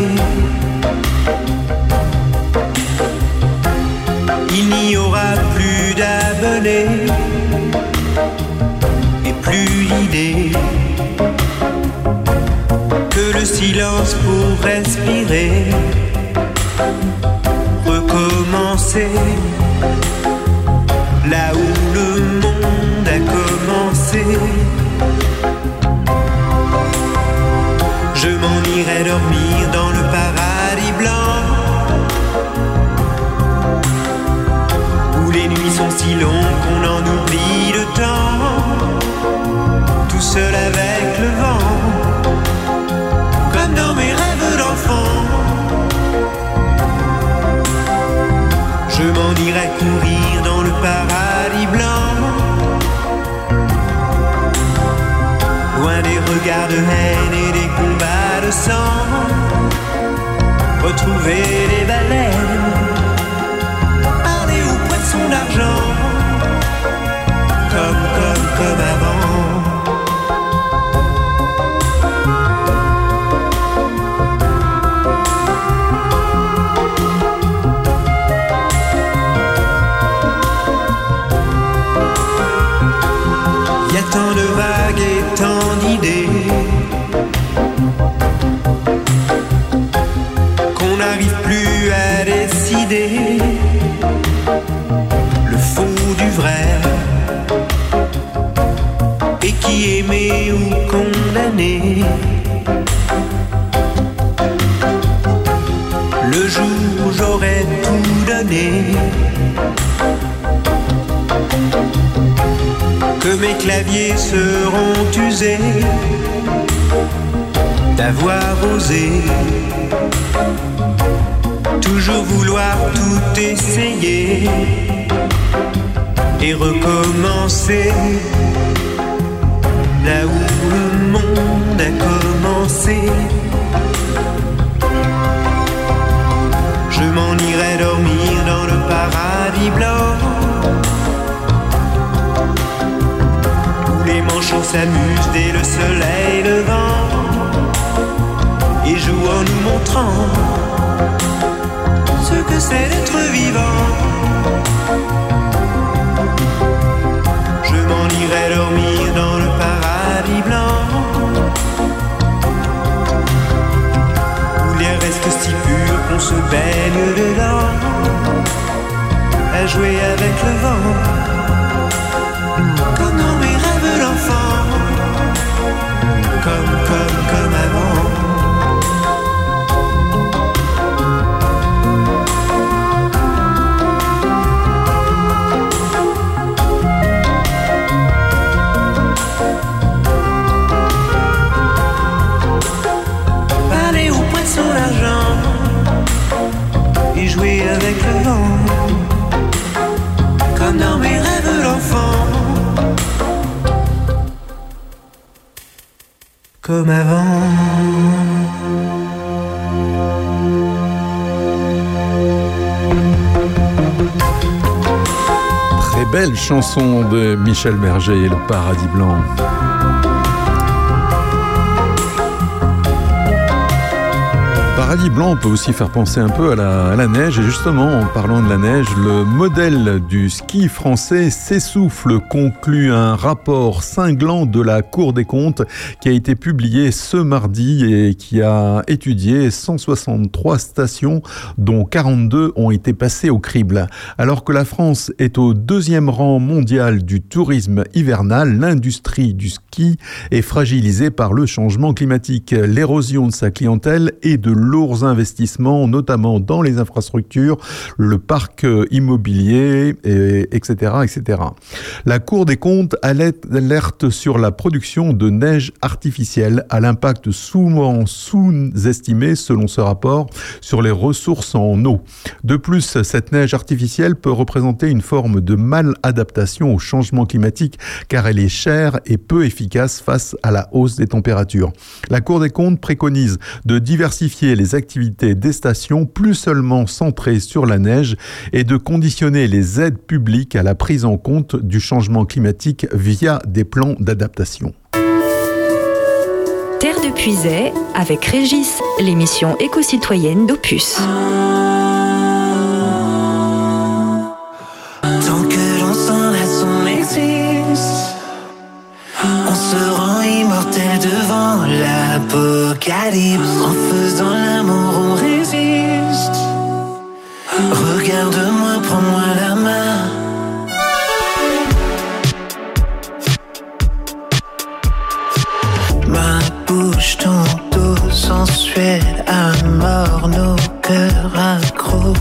Speaker 19: Il n'y aura plus d'abonnés et plus l'idée que le silence pour respirer, recommencer Je m'en irai dormir dans le paradis blanc. où les nuits sont si longues qu'on en oublie le temps, tout seul avec le vent, comme dans mes rêves d'enfant. Je m'en irai courir dans le paradis de retrouver les baleines. Parler aux poissons d'argent, comme, Le jour où j'aurais tout donné, que mes claviers seront usés d'avoir osé toujours vouloir tout essayer et recommencer là où commencé. Je m'en irai dormir dans le paradis blanc où les manchots s'amusent dès le soleil levant et jouent en nous montrant ce que c'est d'être vivant. Se baigne dedans. À jouer avec le vent. Comme dans mes rêves d'enfant comme, comme, comme dans mes rêves d'enfant. Comme avant.
Speaker 2: Très belle chanson de Michel Berger, Le Paradis Blanc. Paradis blanc peut aussi faire penser un peu à la, neige. Et justement, en parlant de la neige, le modèle du ski français s'essouffle, conclut un rapport cinglant de la Cour des comptes qui a été publié ce mardi et qui a étudié 163 stations, dont 42 ont été passées au crible. Alors que la France est au deuxième rang mondial du tourisme hivernal, l'industrie du ski est fragilisée par le changement climatique, l'érosion de sa clientèle et de lourds investissements, notamment dans les infrastructures, le parc immobilier, et, etc., etc. La Cour des comptes alerte sur la production de neige artificielle à l'impact souvent sous-estimé, selon ce rapport, sur les ressources en eau. De plus, cette neige artificielle peut représenter une forme de maladaptation au changement climatique, car elle est chère et peu efficace face à la hausse des températures. La Cour des comptes préconise de diversifier les activités des stations plus seulement centrées sur la neige et de conditionner les aides publiques à la prise en compte du changement climatique via des plans d'adaptation.
Speaker 17: Terre de Puisay avec Régis, l'émission éco-citoyenne d'Opus.
Speaker 3: Tant que l'on on existe. On se rend immortel devant l'apocalypse. En faisant l'amour, on résiste. Regarde-moi, prends-moi la main. Ma bouche, ton dos sensuel à mort, nos cœurs accros.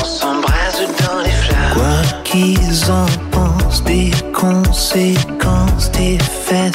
Speaker 3: On s'embrasse dans les flammes. Quoi qu'ils en pensent des conséquences des faits,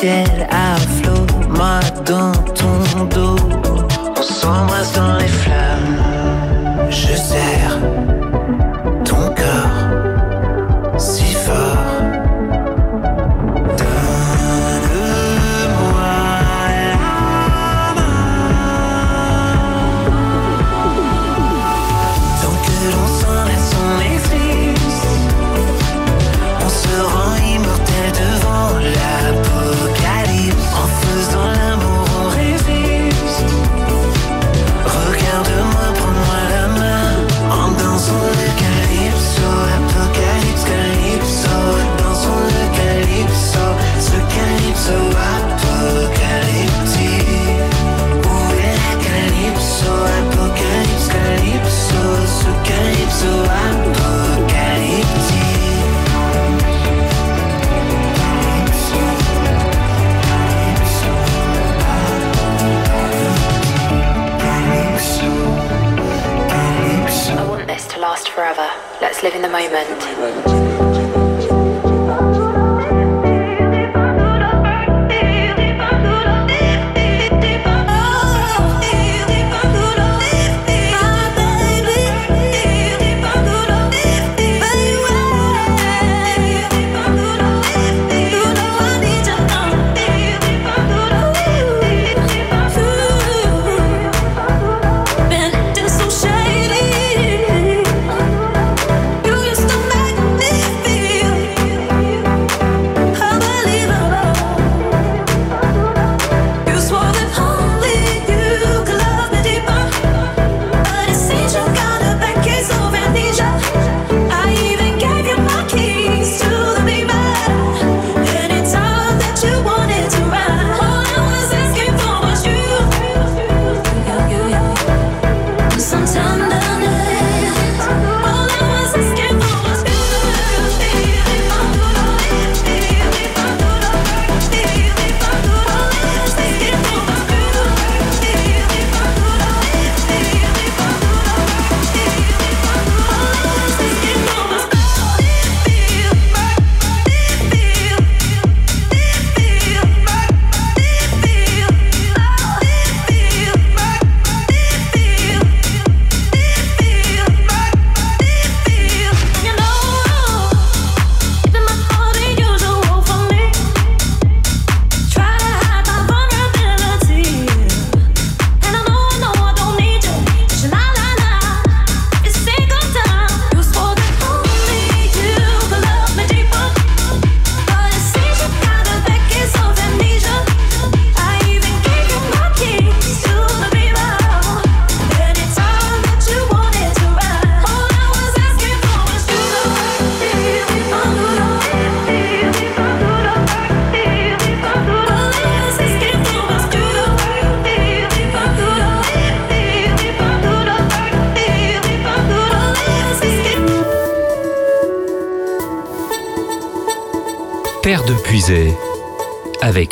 Speaker 3: ciel à flot, moi dans ton dos. On s'embrasse dans les flammes.
Speaker 8: live in the moment.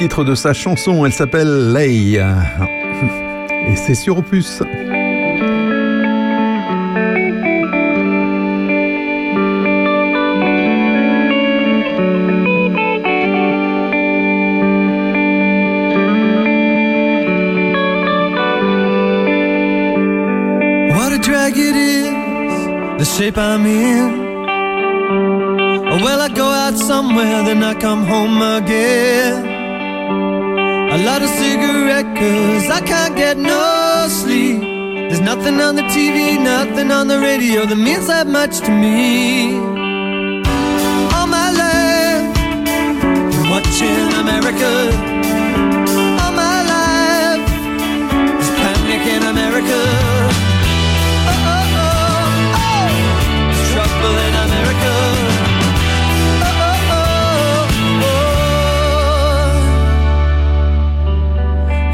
Speaker 2: Titre de sa chanson, elle s'appelle Lay. Et c'est sur Opus.
Speaker 19: The shape I'm in. Oh, well, I go out somewhere, then I come home again. A lot of cigarette, cause I can't get no sleep. There's nothing on the TV, nothing on the radio that means that much to me. All my life, been watching America. All my life, there's panic in America.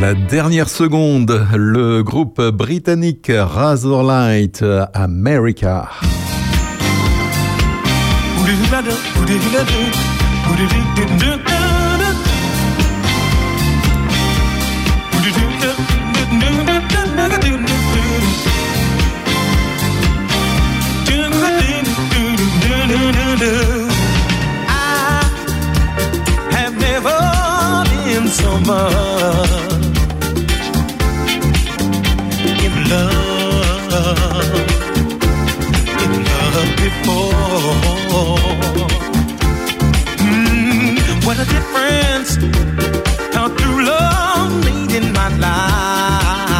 Speaker 2: La dernière seconde, le groupe britannique Razorlight America.
Speaker 5: love, love before. What a difference how true love made in my life.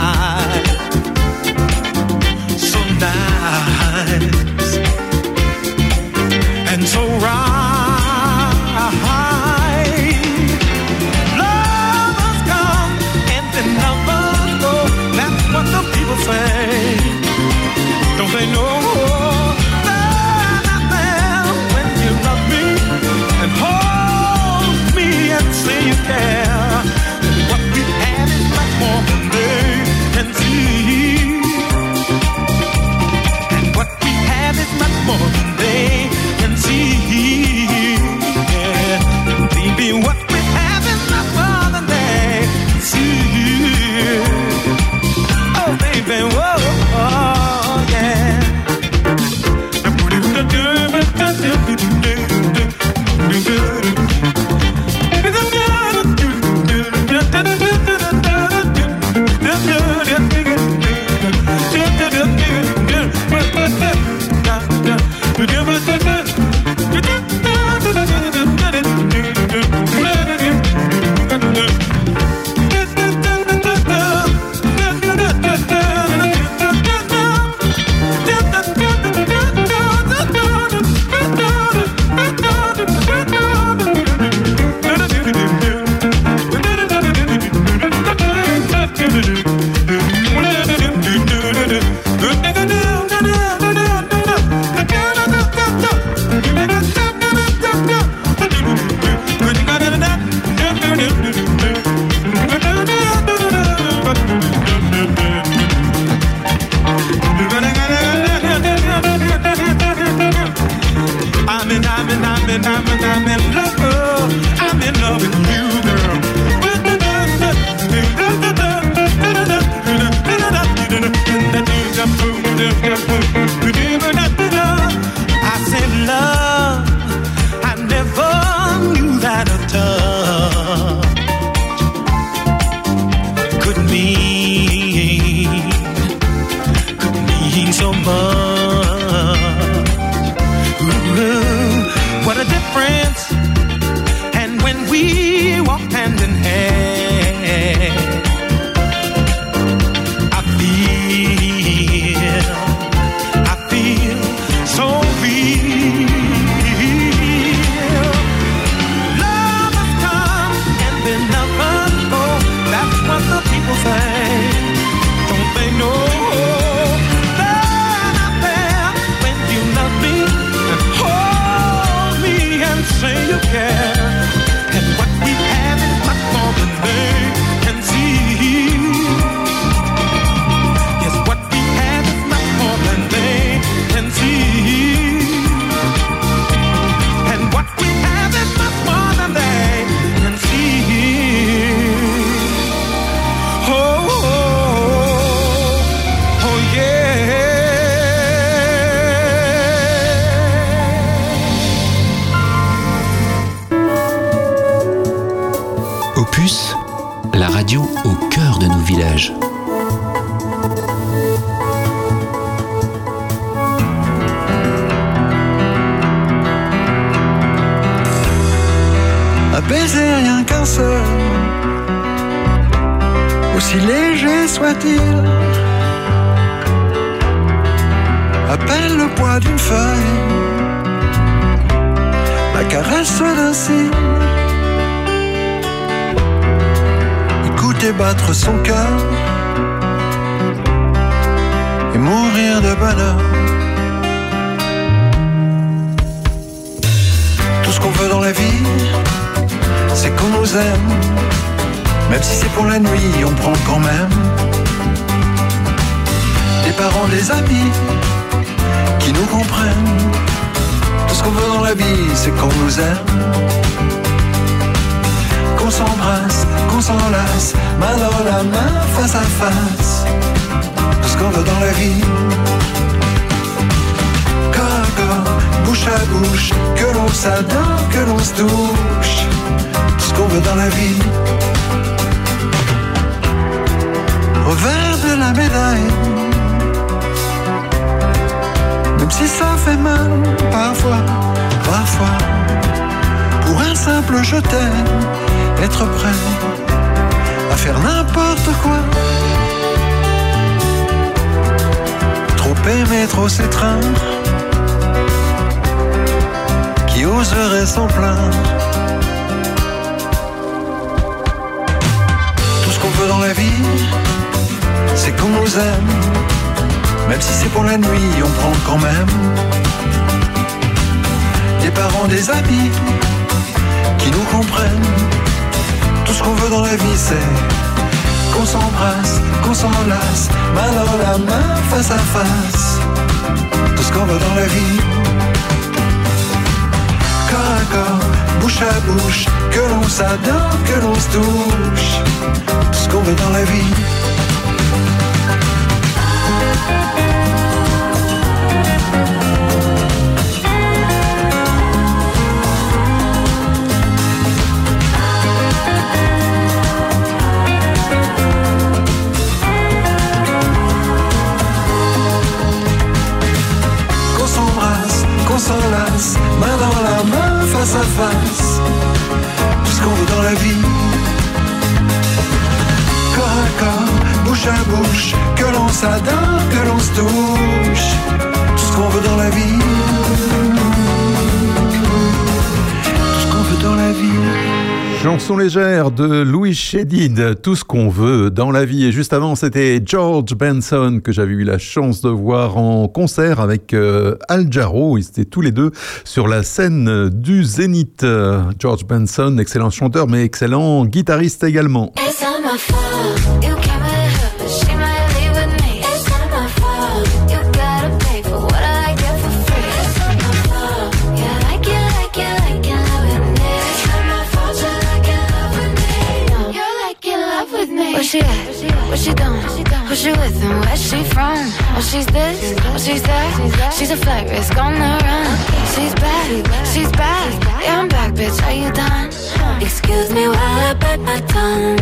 Speaker 13: Qu'on
Speaker 20: s'embrasse, qu'on s'enlace, main dans la main, face à face. Tout ce qu'on veut dans la vie. Corps à corps, bouche à bouche, que l'on s'adore, que l'on se touche. Tout ce qu'on veut dans la vie. Face à face. Tout ce qu'on veut dans la vie. Corps à corps, bouche à bouche, que l'on s'adore, que l'on se touche. Tout ce qu'on veut dans la vie. Tout ce qu'on veut dans la vie.
Speaker 2: Chanson légère de Louis Chédid, tout ce qu'on veut dans la vie. Et juste avant, c'était George Benson que j'avais eu la chance de voir en concert avec euh, Al Jarreau. Ils étaient tous les deux sur la scène du Zénith. Euh, George Benson, excellent chanteur, mais excellent guitariste également.
Speaker 8: It's not she with and where she from? Oh, she's this, oh, she's that. She's a flight risk on the run. She's back, she's back. Yeah, I'm back, bitch. Are you done? Excuse me while I bite my tongue.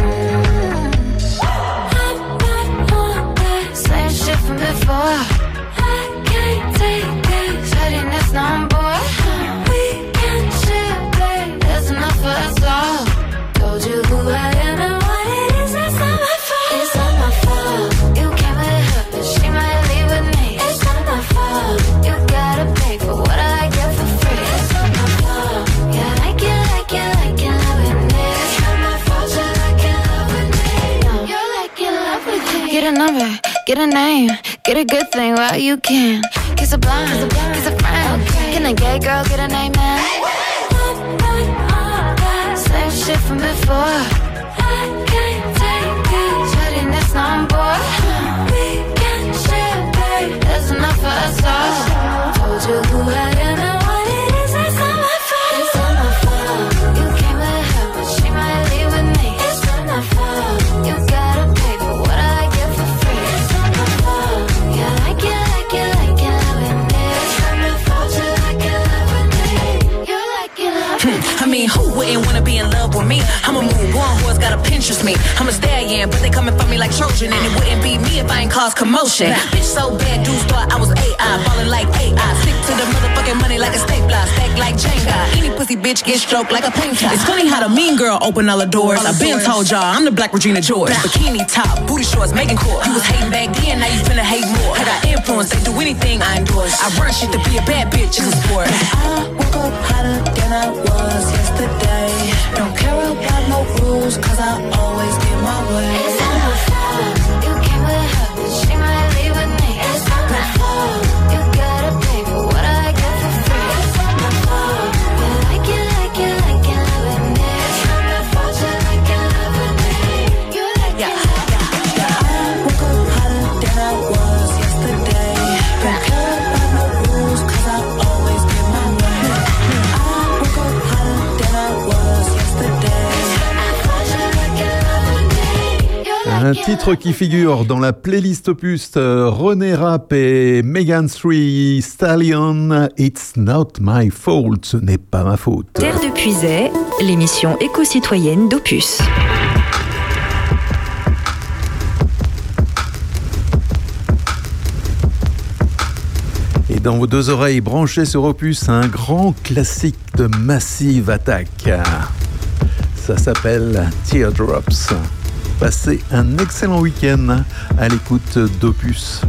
Speaker 8: Same shit from before. I can't take it. Shutting this number. We can share, babe. There's enough for us all. Told you who I a number, get a name, get a good thing while you can. Kiss a blind, kiss a friend. Can a gay girl get a name? Same shit from before. I can't take it. This number. We can share. There's enough for us all. Told you who I am gotta
Speaker 21: Pinterest me. I'm a stallion, but they coming for me like Trojan, and it wouldn't be me if I ain't cause commotion. Bitch so bad, dudes thought I was AI, falling like AI. Stick to the motherfucking money like a stapler, stack like Jenga. Any pussy bitch get stroked like a painter. It's funny how the mean girl open all the doors. I've been told y'all I'm the black Regina George. Bikini top, booty shorts, making cool. You was hating back then, now you finna hate more. I got influence, they do anything I endorse. I run shit to be a bad bitch, it's a sport. I woke up hotter cause I
Speaker 2: titre qui figure dans la playlist opus euh, René Rapp et Megan Three Stallion. It's not my fault, ce n'est pas ma faute.
Speaker 12: Terre de Puisay, l'émission éco-citoyenne d'Opus.
Speaker 2: Et dans vos deux oreilles branchées sur Opus, un grand classique de Massive Attack. Ça s'appelle Teardrops. Passez un excellent week-end à l'écoute d'Opus.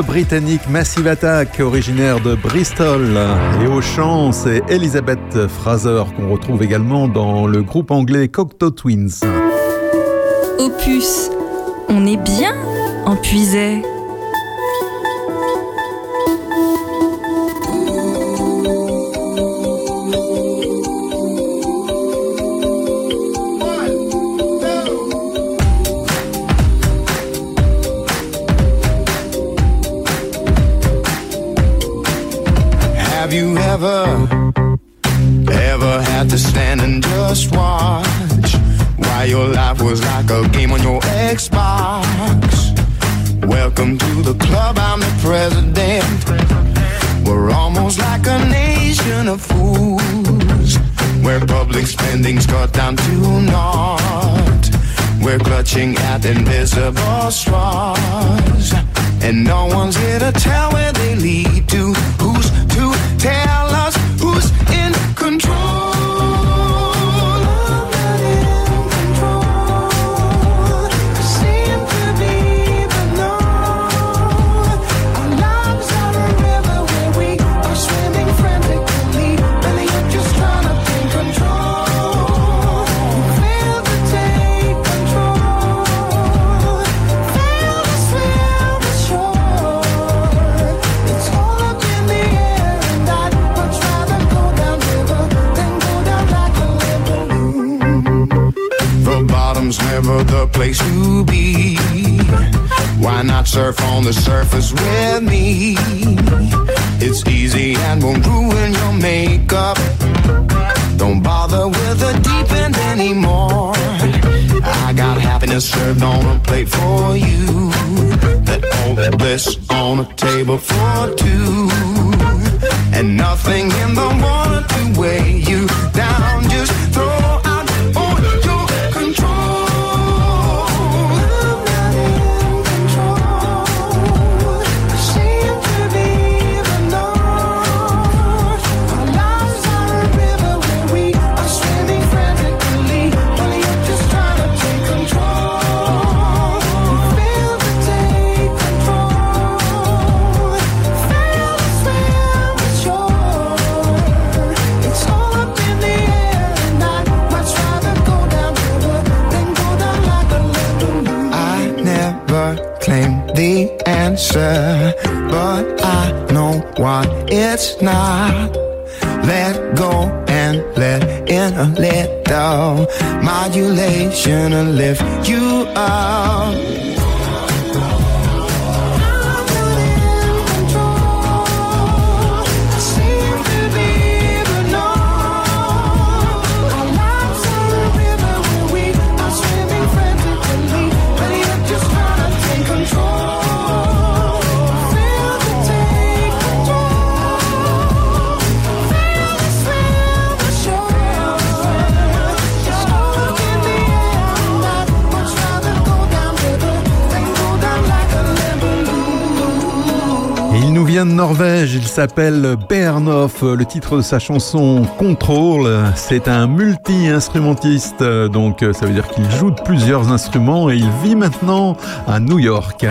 Speaker 5: britannique Massive Attack, originaire de Bristol. Et au chant, c'est Elizabeth Fraser qu'on retrouve également dans le groupe anglais Cocteau Twins.
Speaker 22: Opus, on est bien en puisait.
Speaker 2: is served on a plate for you. Let all that bliss on a table for two. And nothing in the water to weigh you down. it's not. Let go and let in a little modulation to lift you up.
Speaker 5: nous vient de Norvège. Il s'appelle Bernhoff. Le titre de sa chanson Contrôle. C'est un multi-instrumentiste. Donc, euh, ça veut dire qu'il joue de plusieurs instruments et il vit maintenant à New York.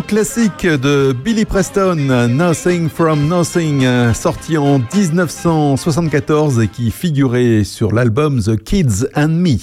Speaker 13: classique de Billy Preston, Nothing from Nothing, sorti en 1974 et qui figurait sur l'album The Kids and Me.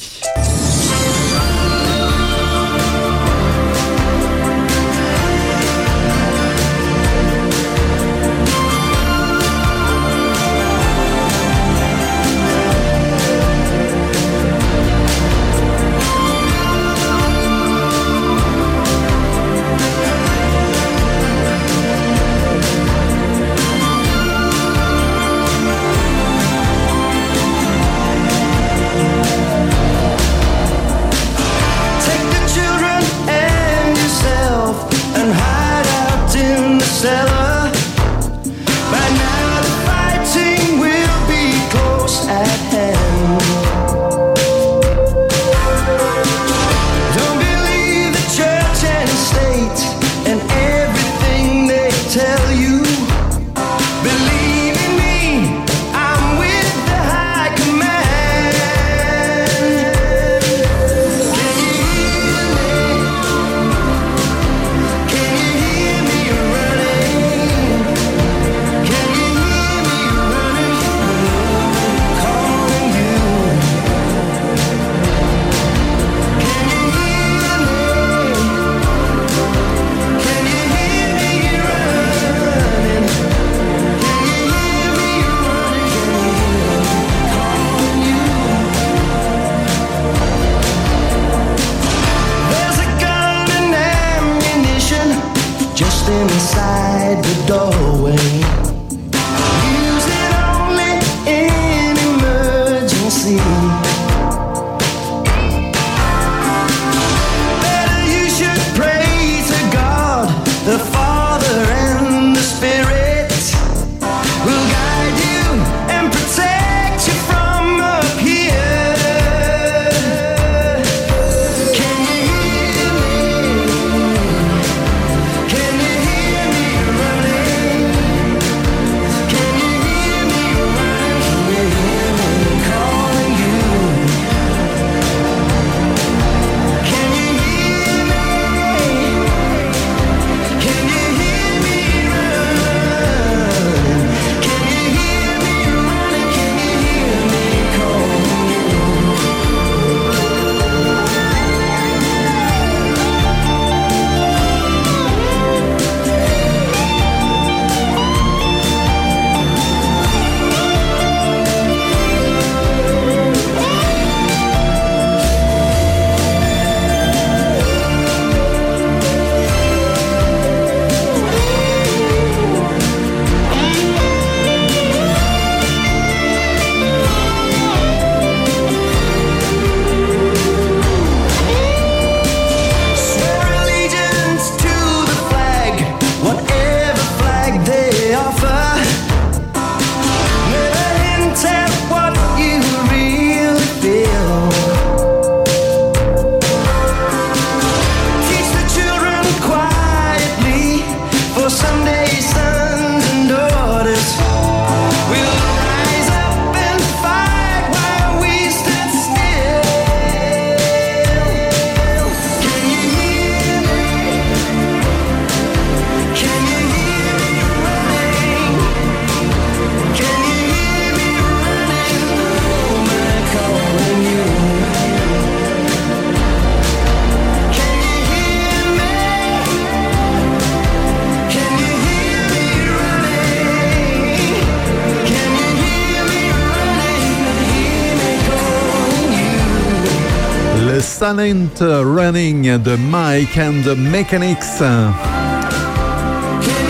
Speaker 2: Running de Mike and the Mechanics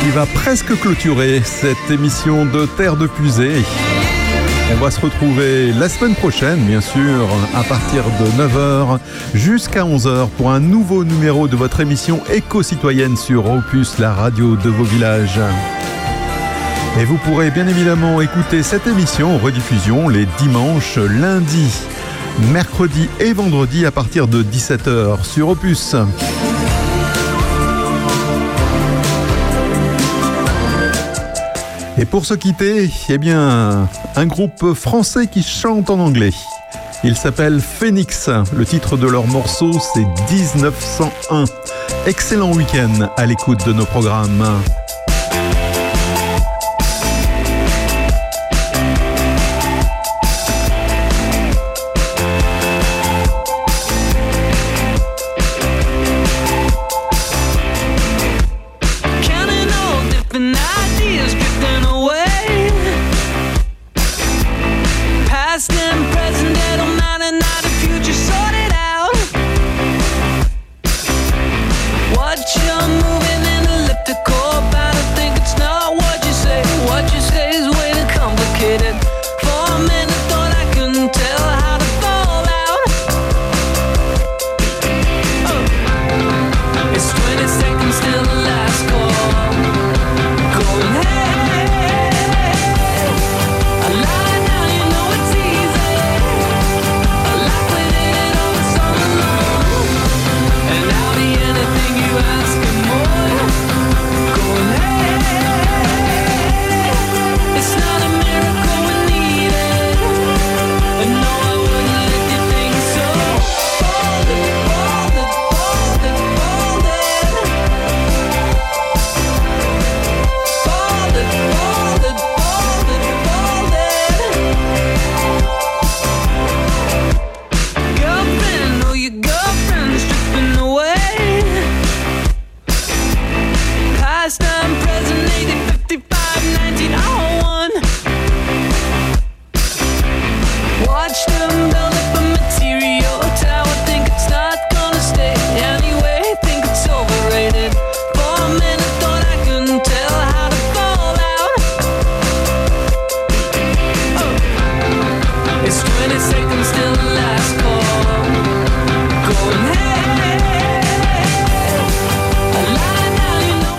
Speaker 2: qui va presque clôturer cette émission de Terre de Pusée. On va se retrouver la semaine prochaine, bien sûr, à partir de 9h jusqu'à 11h pour un nouveau numéro de votre émission éco-citoyenne sur Opus, la radio de vos villages. Et vous pourrez bien évidemment écouter cette émission en rediffusion les dimanches, lundis, mercredis et vendredis à partir de 17h sur Opus. Et pour se quitter, eh bien, un groupe français qui chante en anglais. Il s'appelle Phoenix. Le titre de leur morceau, c'est 1901. Excellent week-end à l'écoute de nos programmes.